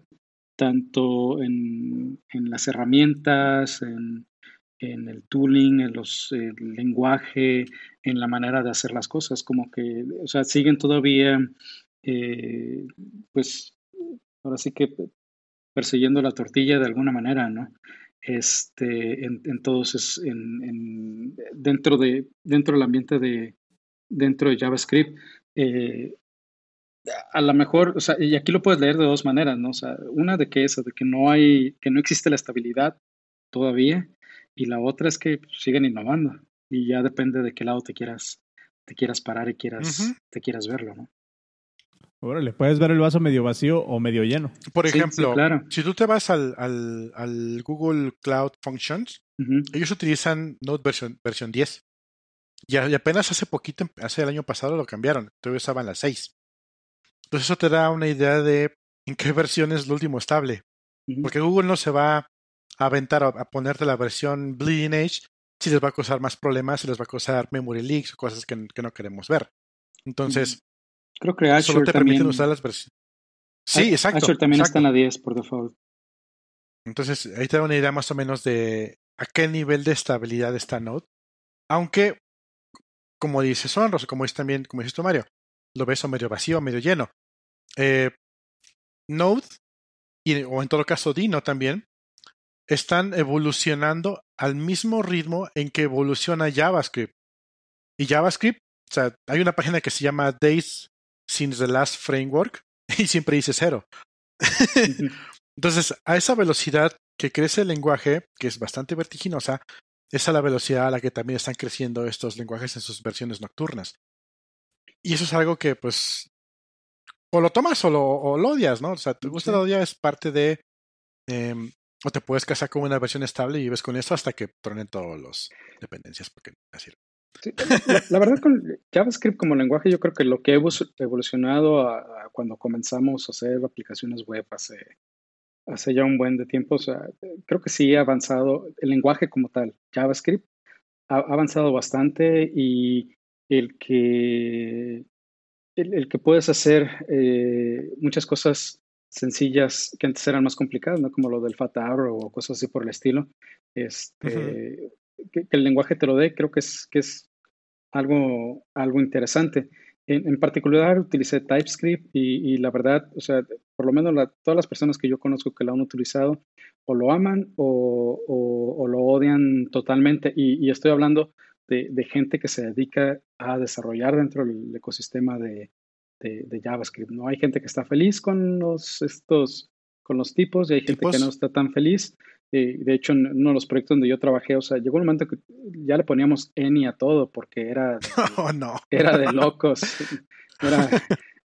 tanto en, en las herramientas, en, en el tooling, en los, el lenguaje, en la manera de hacer las cosas, como que, o sea, siguen todavía, eh, pues, ahora sí que persiguiendo la tortilla de alguna manera, ¿no? Este, en, todos, en, dentro, de, dentro del ambiente de, dentro de JavaScript. Eh, a lo mejor, o sea, y aquí lo puedes leer de dos maneras, ¿no? O sea, una de que eso, de que no hay, que no existe la estabilidad todavía, y la otra es que siguen innovando, y ya depende de qué lado te quieras, te quieras parar y quieras, te quieras verlo, ¿no? Órale, puedes ver el vaso medio vacío o medio lleno. Por ejemplo, si tú te vas al, al, Google Cloud Functions, ellos utilizan Node versión, versión 10. Y, apenas hace poquito, hace el año pasado lo cambiaron. Todavía usaban la 6. Entonces eso te da una idea de en qué versión es lo último estable. Porque Google no se va a aventar a, ponerte la versión Bleeding Edge si les va a causar más problemas, si les va a causar memory leaks o cosas que, no queremos ver. Entonces, Creo que Azure solo te permiten usar las versiones. Sí, exacto. Azure también está en la 10 por default. Entonces, ahí te da una idea más o menos de a qué nivel de estabilidad está Node. Aunque, como dice Sonros, como dice también, como dices tú, Mario, lo ves o medio vacío, medio lleno. Eh, Node, y, o en todo caso Dino también, están evolucionando al mismo ritmo en que evoluciona JavaScript. Y JavaScript, o sea, hay una página que se llama Days Since the Last Framework y siempre dice cero. Entonces, a esa velocidad que crece el lenguaje, que es bastante vertiginosa, es a la velocidad a la que también están creciendo estos lenguajes en sus versiones nocturnas. Y eso es algo que, pues, o lo tomas o lo, odias, ¿no? O sea, te gusta o lo es parte de. Em, o te puedes casar con una versión estable y vives con eso hasta que tronen todas las dependencias, porque la, verdad, con JavaScript como lenguaje, yo creo que lo que ha evolucionado cuando comenzamos a hacer aplicaciones web hace, hace ya un buen de tiempo, o sea, creo que sí ha avanzado el lenguaje como tal, JavaScript, ha, avanzado bastante y el que, el, que puedes hacer eh, muchas cosas sencillas que antes eran más complicadas, ¿no? Como lo del Fat Arrow o cosas así por el estilo. Este, que, el lenguaje te lo dé, creo que es, que es algo, algo interesante. En, particular utilicé TypeScript y, la verdad, o sea, por lo menos todas las personas que yo conozco que lo han utilizado o lo aman o, lo odian totalmente. Y, estoy hablando de, gente que se dedica a desarrollar dentro del ecosistema de, JavaScript. ¿no? Hay gente que está feliz con los, estos, con los tipos y hay gente que no está tan feliz. Eh, de hecho, en uno de los proyectos donde yo trabajé, o sea, llegó un momento que ya le poníamos Eni a todo porque era, oh, no. era de locos, era,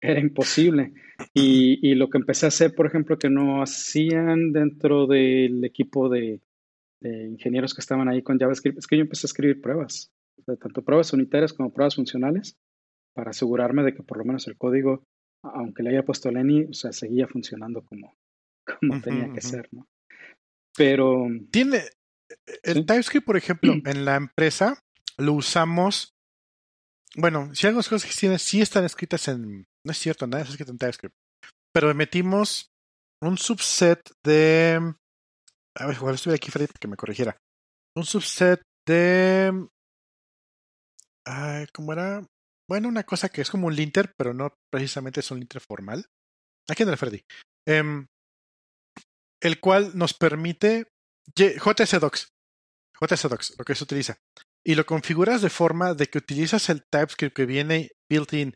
era imposible. Y, y, lo que empecé a hacer, por ejemplo, que no hacían dentro del equipo de, ingenieros que estaban ahí con JavaScript, es que yo empecé a escribir pruebas, tanto pruebas unitarias como pruebas funcionales, para asegurarme de que por lo menos el código, aunque le haya puesto Eni, o sea, seguía funcionando como, como tenía que ser, ¿no? Pero. Tiene. El TypeScript, por ejemplo, en la empresa lo usamos. Bueno, si algunas cosas que tienen sí están escritas en. No es cierto, nada está escrito en TypeScript. Pero metimos un subset de. A ver, igual estuve aquí, Freddy, para que me corrigiera. Un subset de. Ay, ¿Cómo era? Bueno, una cosa que es como un linter, pero no precisamente es un linter formal. Aquí el Freddy. Eh, el cual nos permite JSDocs, JSDocs, lo que se utiliza, y lo configuras de forma de que utilizas el TypeScript que viene built-in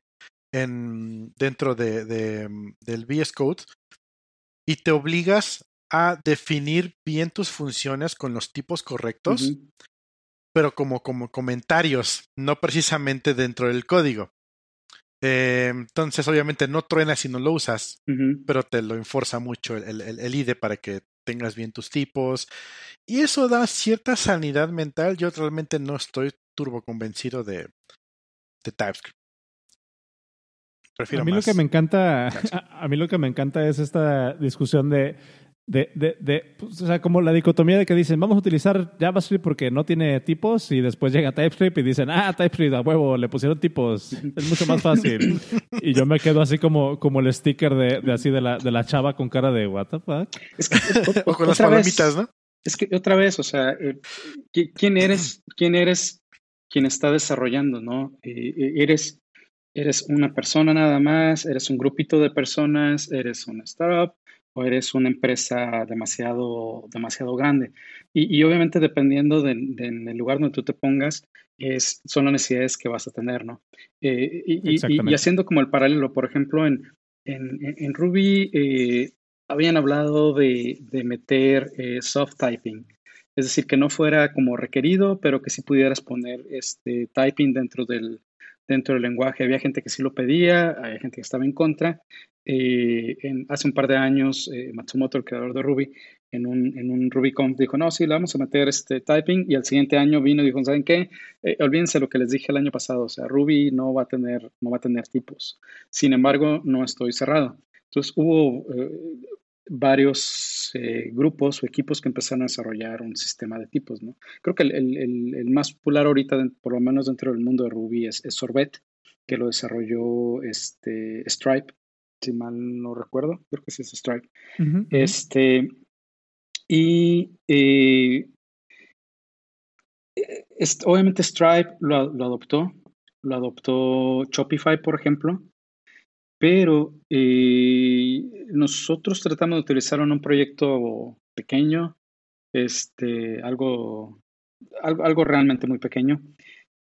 en, dentro de, del VS Code y te obligas a definir bien tus funciones con los tipos correctos, pero como, como comentarios, no precisamente dentro del código. Eh, entonces, obviamente, no truena si no lo usas, pero te lo enforza mucho el, el, IDE para que tengas bien tus tipos. Y eso da cierta sanidad mental. Yo realmente no estoy turbo convencido de, de TypeScript. a mí lo que me encanta, a mí lo que me encanta es esta discusión de de, de, de pues, o sea, como la dicotomía de que dicen, vamos a utilizar JavaScript porque no tiene tipos y después llega TypeScript y dicen, ah, TypeScript a huevo, le pusieron tipos, es mucho más fácil. y yo me quedo así como, como el sticker de, de así de la, de la chava con cara de what the fuck. Es que, o, con las palomitas, ¿no? Es que otra vez, o sea, eh, ¿quién eres, quién eres quien está desarrollando, no? Eh, eh, eres, eres una persona nada más, eres un grupito de personas, eres una startup, o eres una empresa demasiado, demasiado grande. Y, obviamente dependiendo del lugar donde tú te pongas, es, son las necesidades que vas a tener, ¿no? Eh, y, y, haciendo como el paralelo, por ejemplo, en, en, Ruby eh, habían hablado de, de meter eh, soft typing, es decir, que no fuera como requerido, pero que sí pudieras poner este typing dentro del, dentro del lenguaje. Había gente que sí lo pedía, había gente que estaba en contra. Eh, en, hace un par de años, eh, Matsumoto, el creador de Ruby, en un, en un RubyConf dijo, no, sí, le vamos a meter este typing, y al siguiente año vino y dijo, ¿saben qué? Eh, olvídense lo que les dije el año pasado, o sea, Ruby no va a tener, no va a tener tipos. Sin embargo, no estoy cerrado. Entonces hubo varios eh, grupos o equipos que empezaron a desarrollar un sistema de tipos. ¿no? Creo que el, más popular ahorita, por lo menos dentro del mundo de Ruby, es, Sorbet, que lo desarrolló este, Stripe, si mal no recuerdo, creo que sí es Stripe. Este, y eh, obviamente Stripe lo, lo adoptó, lo adoptó Shopify, por ejemplo, pero eh, nosotros tratamos de utilizarlo en un proyecto pequeño, este, algo, algo, realmente muy pequeño,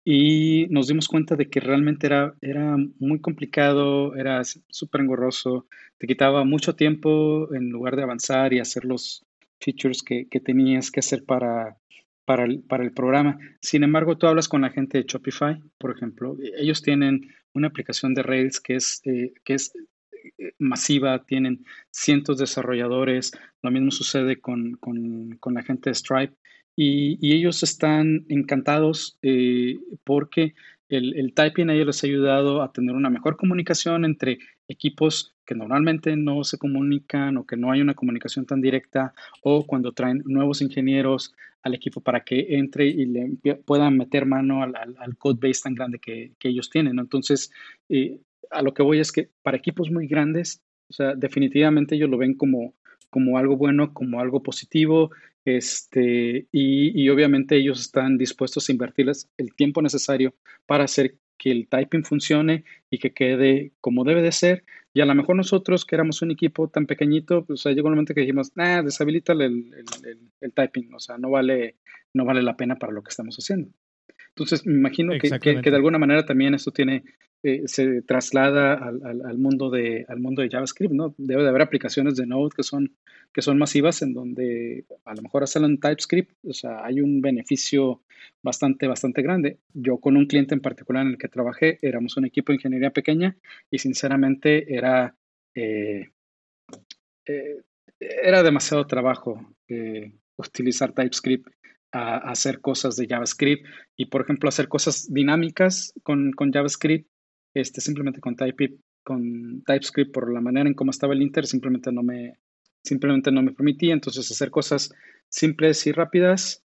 y nos dimos cuenta de que realmente era, era muy complicado, era súper engorroso, te quitaba mucho tiempo en lugar de avanzar y hacer los features que, que tenías que hacer para, para el, para el, programa. Sin embargo, tú hablas con la gente de Shopify, por ejemplo, ellos tienen una aplicación de Rails que es, eh, que es eh, masiva, tienen cientos de desarrolladores, lo mismo sucede con, la gente de Stripe y, ellos están encantados eh, porque el, typing a les ha ayudado a tener una mejor comunicación entre equipos que normalmente no se comunican o que no hay una comunicación tan directa o cuando traen nuevos ingenieros al equipo para que entre y le puedan meter mano al, al, code base tan grande que, ellos tienen. Entonces, eh, a lo que voy es que para equipos muy grandes, o sea, definitivamente ellos lo ven como, como algo bueno, como algo positivo, este, y, y, obviamente ellos están dispuestos a invertirles el tiempo necesario para hacer que el typing funcione y que quede como debe de ser. Y a lo mejor nosotros, que éramos un equipo tan pequeñito, pues llegó un momento que dijimos, nah, deshabilita el, el, typing, o sea, no vale, no vale la pena para lo que estamos haciendo. Entonces, me imagino que, que, de alguna manera también esto tiene, eh, se traslada al, al, mundo de, al mundo de JavaScript, ¿no? Debe de haber aplicaciones de Node que son, que son masivas en donde a lo mejor hacerlo en TypeScript, o sea, hay un beneficio bastante, bastante grande. Yo con un cliente en particular en el que trabajé, éramos un equipo de ingeniería pequeña y sinceramente era, eh, eh, era demasiado trabajo utilizar TypeScript a, hacer cosas de JavaScript y, por ejemplo, hacer cosas dinámicas con, con JavaScript, este, simplemente con, con TypeScript por la manera en cómo estaba el Inter, simplemente no me, simplemente no me permitía. Entonces, hacer cosas simples y rápidas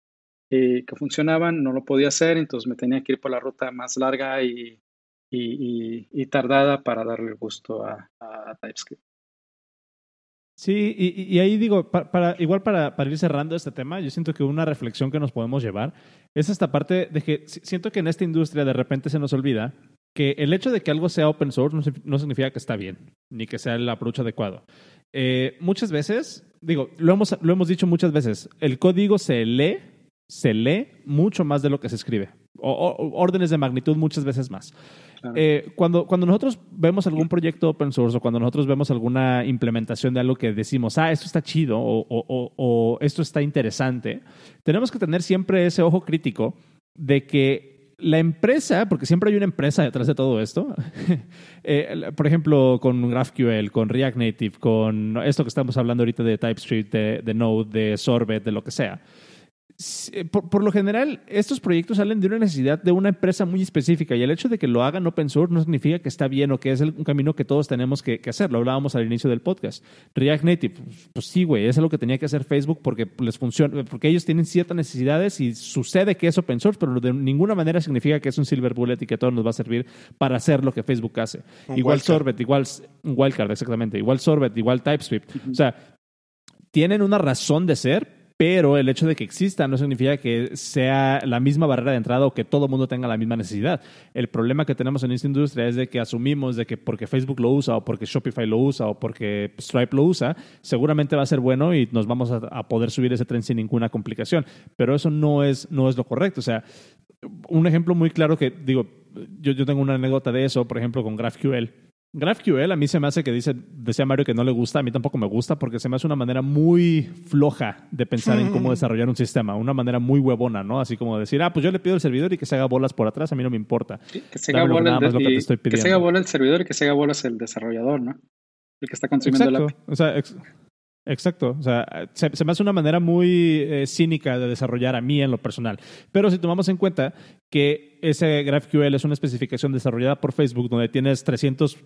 eh, que funcionaban, no lo podía hacer, entonces me tenía que ir por la ruta más larga y, y, tardada para darle gusto a TypeScript. Sí, y, ahí digo, para, igual para, para, ir cerrando este tema, yo siento que una reflexión que nos podemos llevar es esta parte de que siento que en esta industria de repente se nos olvida que el hecho de que algo sea open source no, significa que está bien, ni que sea el approach adecuado. Eh, muchas veces, digo, lo hemos, lo hemos dicho muchas veces, el código se lee, se lee mucho más de lo que se escribe, o órdenes de magnitud muchas veces más. Eh, cuando, cuando nosotros vemos algún proyecto open source o cuando nosotros vemos alguna implementación de algo que decimos, ah, esto está chido o, o, o, esto está interesante, tenemos que tener siempre ese ojo crítico de que la empresa, porque siempre hay una empresa detrás de todo esto, eh, por ejemplo, con GraphQL, con React Native, con esto que estamos hablando ahorita de TypeScript, de, de Node, de Sorbet, de lo que sea eh, por, lo general, estos proyectos salen de una necesidad de una empresa muy específica y el hecho de que lo hagan open source no significa que está bien o que es un camino que todos tenemos que, hacer. Lo hablábamos al inicio del podcast. React Native, pues, pues sí, güey, es lo que tenía que hacer Facebook porque les funciona, porque ellos tienen ciertas necesidades y sucede que es open source, pero de ninguna manera significa que es un silver bullet y que todo nos va a servir para hacer lo que Facebook hace. igual Sorbet, igual Wildcard, exactamente, igual Sorbet, igual TypeScript. O sea, tienen una razón de ser, pero el hecho de que exista no significa que sea la misma barrera de entrada o que todo el mundo tenga la misma necesidad. El problema que tenemos en esta industria es de que asumimos de que porque Facebook lo usa o porque Shopify lo usa o porque Stripe lo usa, seguramente va a ser bueno y nos vamos a, poder subir ese tren sin ninguna complicación. Pero eso no es, no es lo correcto. O sea, un ejemplo muy claro que digo, yo, yo tengo una anécdota de eso, por ejemplo, con GraphQL. GraphQL a mí se me hace que dice, decía Mario que no le gusta, a mí tampoco me gusta porque se me hace una manera muy floja de pensar en cómo desarrollar un sistema, una manera muy huevona, ¿no? Así como decir, ah, pues yo le pido al servidor y que se haga bolas por atrás, a mí no me importa. que se haga bolas el, que, se haga bola el servidor y que se haga bolas el desarrollador, ¿no? El que está consumiendo la API. O sea, Exacto. O sea, se, me hace una manera muy eh, cínica de desarrollar a mí en lo personal. Pero si tomamos en cuenta que ese GraphQL es una especificación desarrollada por Facebook donde tienes 300,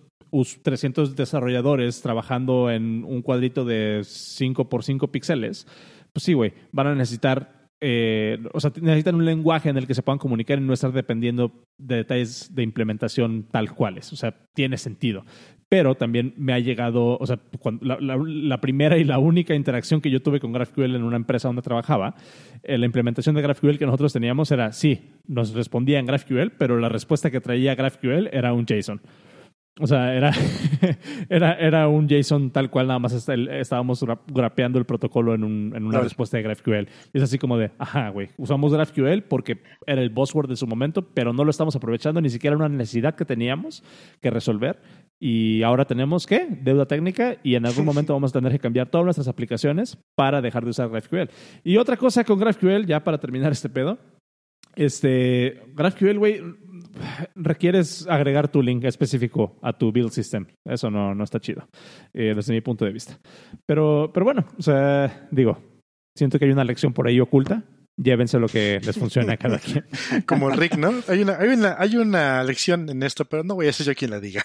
300 desarrolladores trabajando en un cuadrito de 5 por 5 píxeles, pues sí, güey, van a necesitar eh, o sea, necesitan un lenguaje en el que se puedan comunicar y no estar dependiendo de detalles de implementación tal cuales. O sea, tiene sentido pero también me ha llegado, o sea, la, primera y la única interacción que yo tuve con GraphQL en una empresa donde trabajaba, eh, la implementación de GraphQL que nosotros teníamos era, sí, nos respondía en GraphQL, pero la respuesta que traía GraphQL era un JSON. O sea, era, era, era un JSON tal cual, nada más estábamos grapeando el protocolo en, un, en una respuesta de GraphQL. Y es así como de, ajá, güey, usamos GraphQL porque era el buzzword de su momento, pero no lo estamos aprovechando, ni siquiera una necesidad que teníamos que resolver. Y ahora tenemos, ¿qué? Deuda técnica y en algún momento vamos a tener que cambiar todas nuestras aplicaciones para dejar de usar GraphQL. Y otra cosa con GraphQL, ya para terminar este pedo, este, GraphQL, güey, requieres agregar tu link específico a tu build system. Eso no, no está chido, eh, desde mi punto de vista. Pero, pero bueno, o sea, digo, siento que hay una lección por ahí oculta. Llévense lo que les funcione a cada quien. Como Rick, ¿no? Hay una, hay, una, hay una lección en esto, pero no voy a ser yo quien la diga.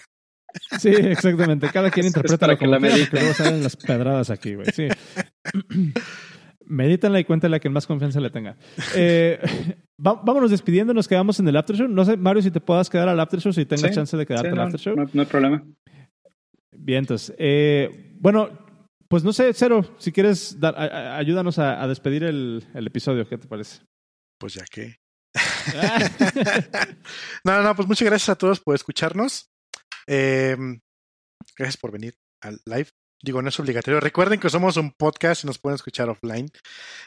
Sí, exactamente. Cada quien interpreta lo que la quiera, luego salen las pedradas aquí, güey. Sí. Medítanla y cuéntale a quien más confianza le tenga. Eh, vámonos despidiendo, nos quedamos en el after show. No sé, Mario, si te puedas quedar al after show, si tengas chance de quedarte al after show. No, hay problema. Bien, entonces. Eh, bueno, pues no sé, Cero, si quieres, dar, ayúdanos a, despedir el, el, episodio. ¿Qué te parece? Pues ya que. no, no, pues muchas gracias a todos por escucharnos. Eh, gracias por venir al live. Digo, no es obligatorio. Recuerden que somos un podcast y nos pueden escuchar offline.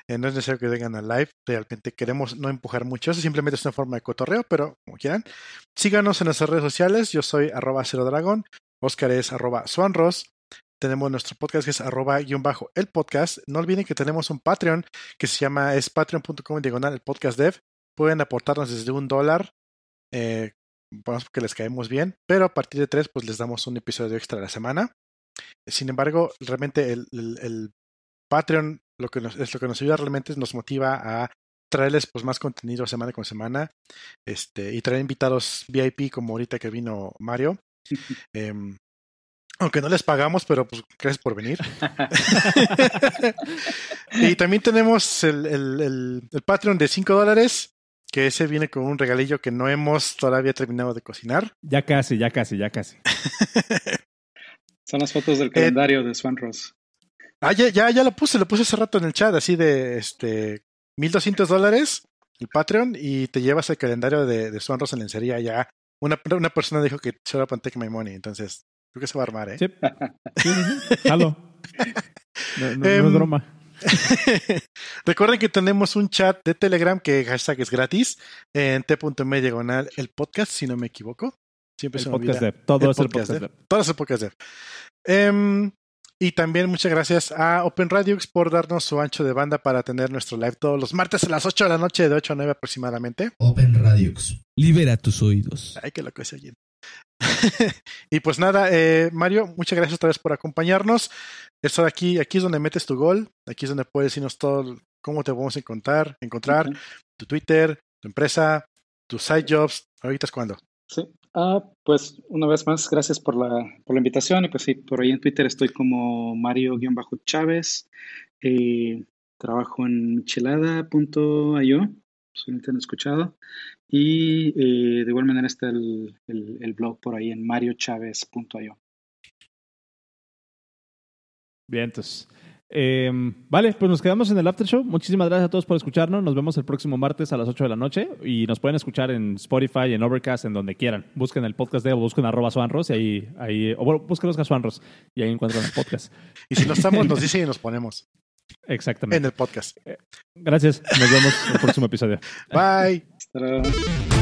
Eh, no es necesario que vengan al live. Realmente queremos no empujar mucho. Simplemente es una forma de cotorreo, pero como quieran. Síganos en nuestras redes sociales. Yo soy arroba cero dragón. Oscar es arroba swanros. Tenemos nuestro podcast que es arroba guion bajo el podcast. No olviden que tenemos un Patreon que se llama es patreon.com diagonal el podcast dev. Pueden aportarnos desde un dólar. Eh, porque les caemos bien, pero a partir de tres, pues les damos un episodio extra a la semana. Sin embargo, realmente el, el, Patreon lo que nos, es lo que nos ayuda realmente nos motiva a traerles pues más contenido semana con semana este y traer invitados VIP como ahorita que vino Mario em, aunque no les pagamos pero pues gracias por venir y también tenemos el, el, el Patreon de 5 dólares que ese viene con un regalillo que no hemos todavía terminado de cocinar. Ya casi, ya casi, ya casi. Son las fotos del calendario de Swan Ross. Ah, ya, ya, ya lo puse, lo puse hace rato en el chat, así de este 1200 dólares el Patreon y te llevas el calendario de, de Swan Ross en lencería ya. Una, una persona dijo que se va a take my money, entonces creo que se va a armar, ¿eh? Sí. sí, No, no, es em, broma. Recuerden que tenemos un chat de Telegram que hashtag es gratis en t.me diagonal el podcast, si no me equivoco. Siempre se me olvida. Todo es el podcast Todo es el podcast em, y también muchas gracias a Open Radio por darnos su ancho de banda para tener nuestro live todos los martes a las 8 de la noche, de 8 a 9 aproximadamente. Open Radio Libera tus oídos. Ay, que lo que se oyen. y pues nada, eh, Mario, muchas gracias otra vez por acompañarnos. Esto de aquí, aquí es donde metes tu gol, aquí es donde puedes decirnos todo cómo te podemos encontrar, encontrar tu Twitter, tu empresa, tus side jobs. Ahorita es cuando. Sí, ah, pues una vez más, gracias por la, por la invitación. Y pues sí, por ahí en Twitter estoy como Mario-Chávez. Eh, trabajo en michelada.io, si no te han escuchado. Y eh, de igual manera está el, el, blog por ahí en mariochávez.io. Bien, entonces, Em, vale, pues nos quedamos en el after show. Muchísimas gracias a todos por escucharnos. Nos vemos el próximo martes a las 8 de la noche y nos pueden escuchar en Spotify, en Overcast, en donde quieran. Busquen el podcast de o busquen arroba suanros y ahí, ahí o bueno, busquen los Suanros y ahí encuentran el podcast. y si no estamos, nos dicen y nos ponemos. Exactamente. En el podcast. Gracias. Nos vemos en el próximo episodio. Bye.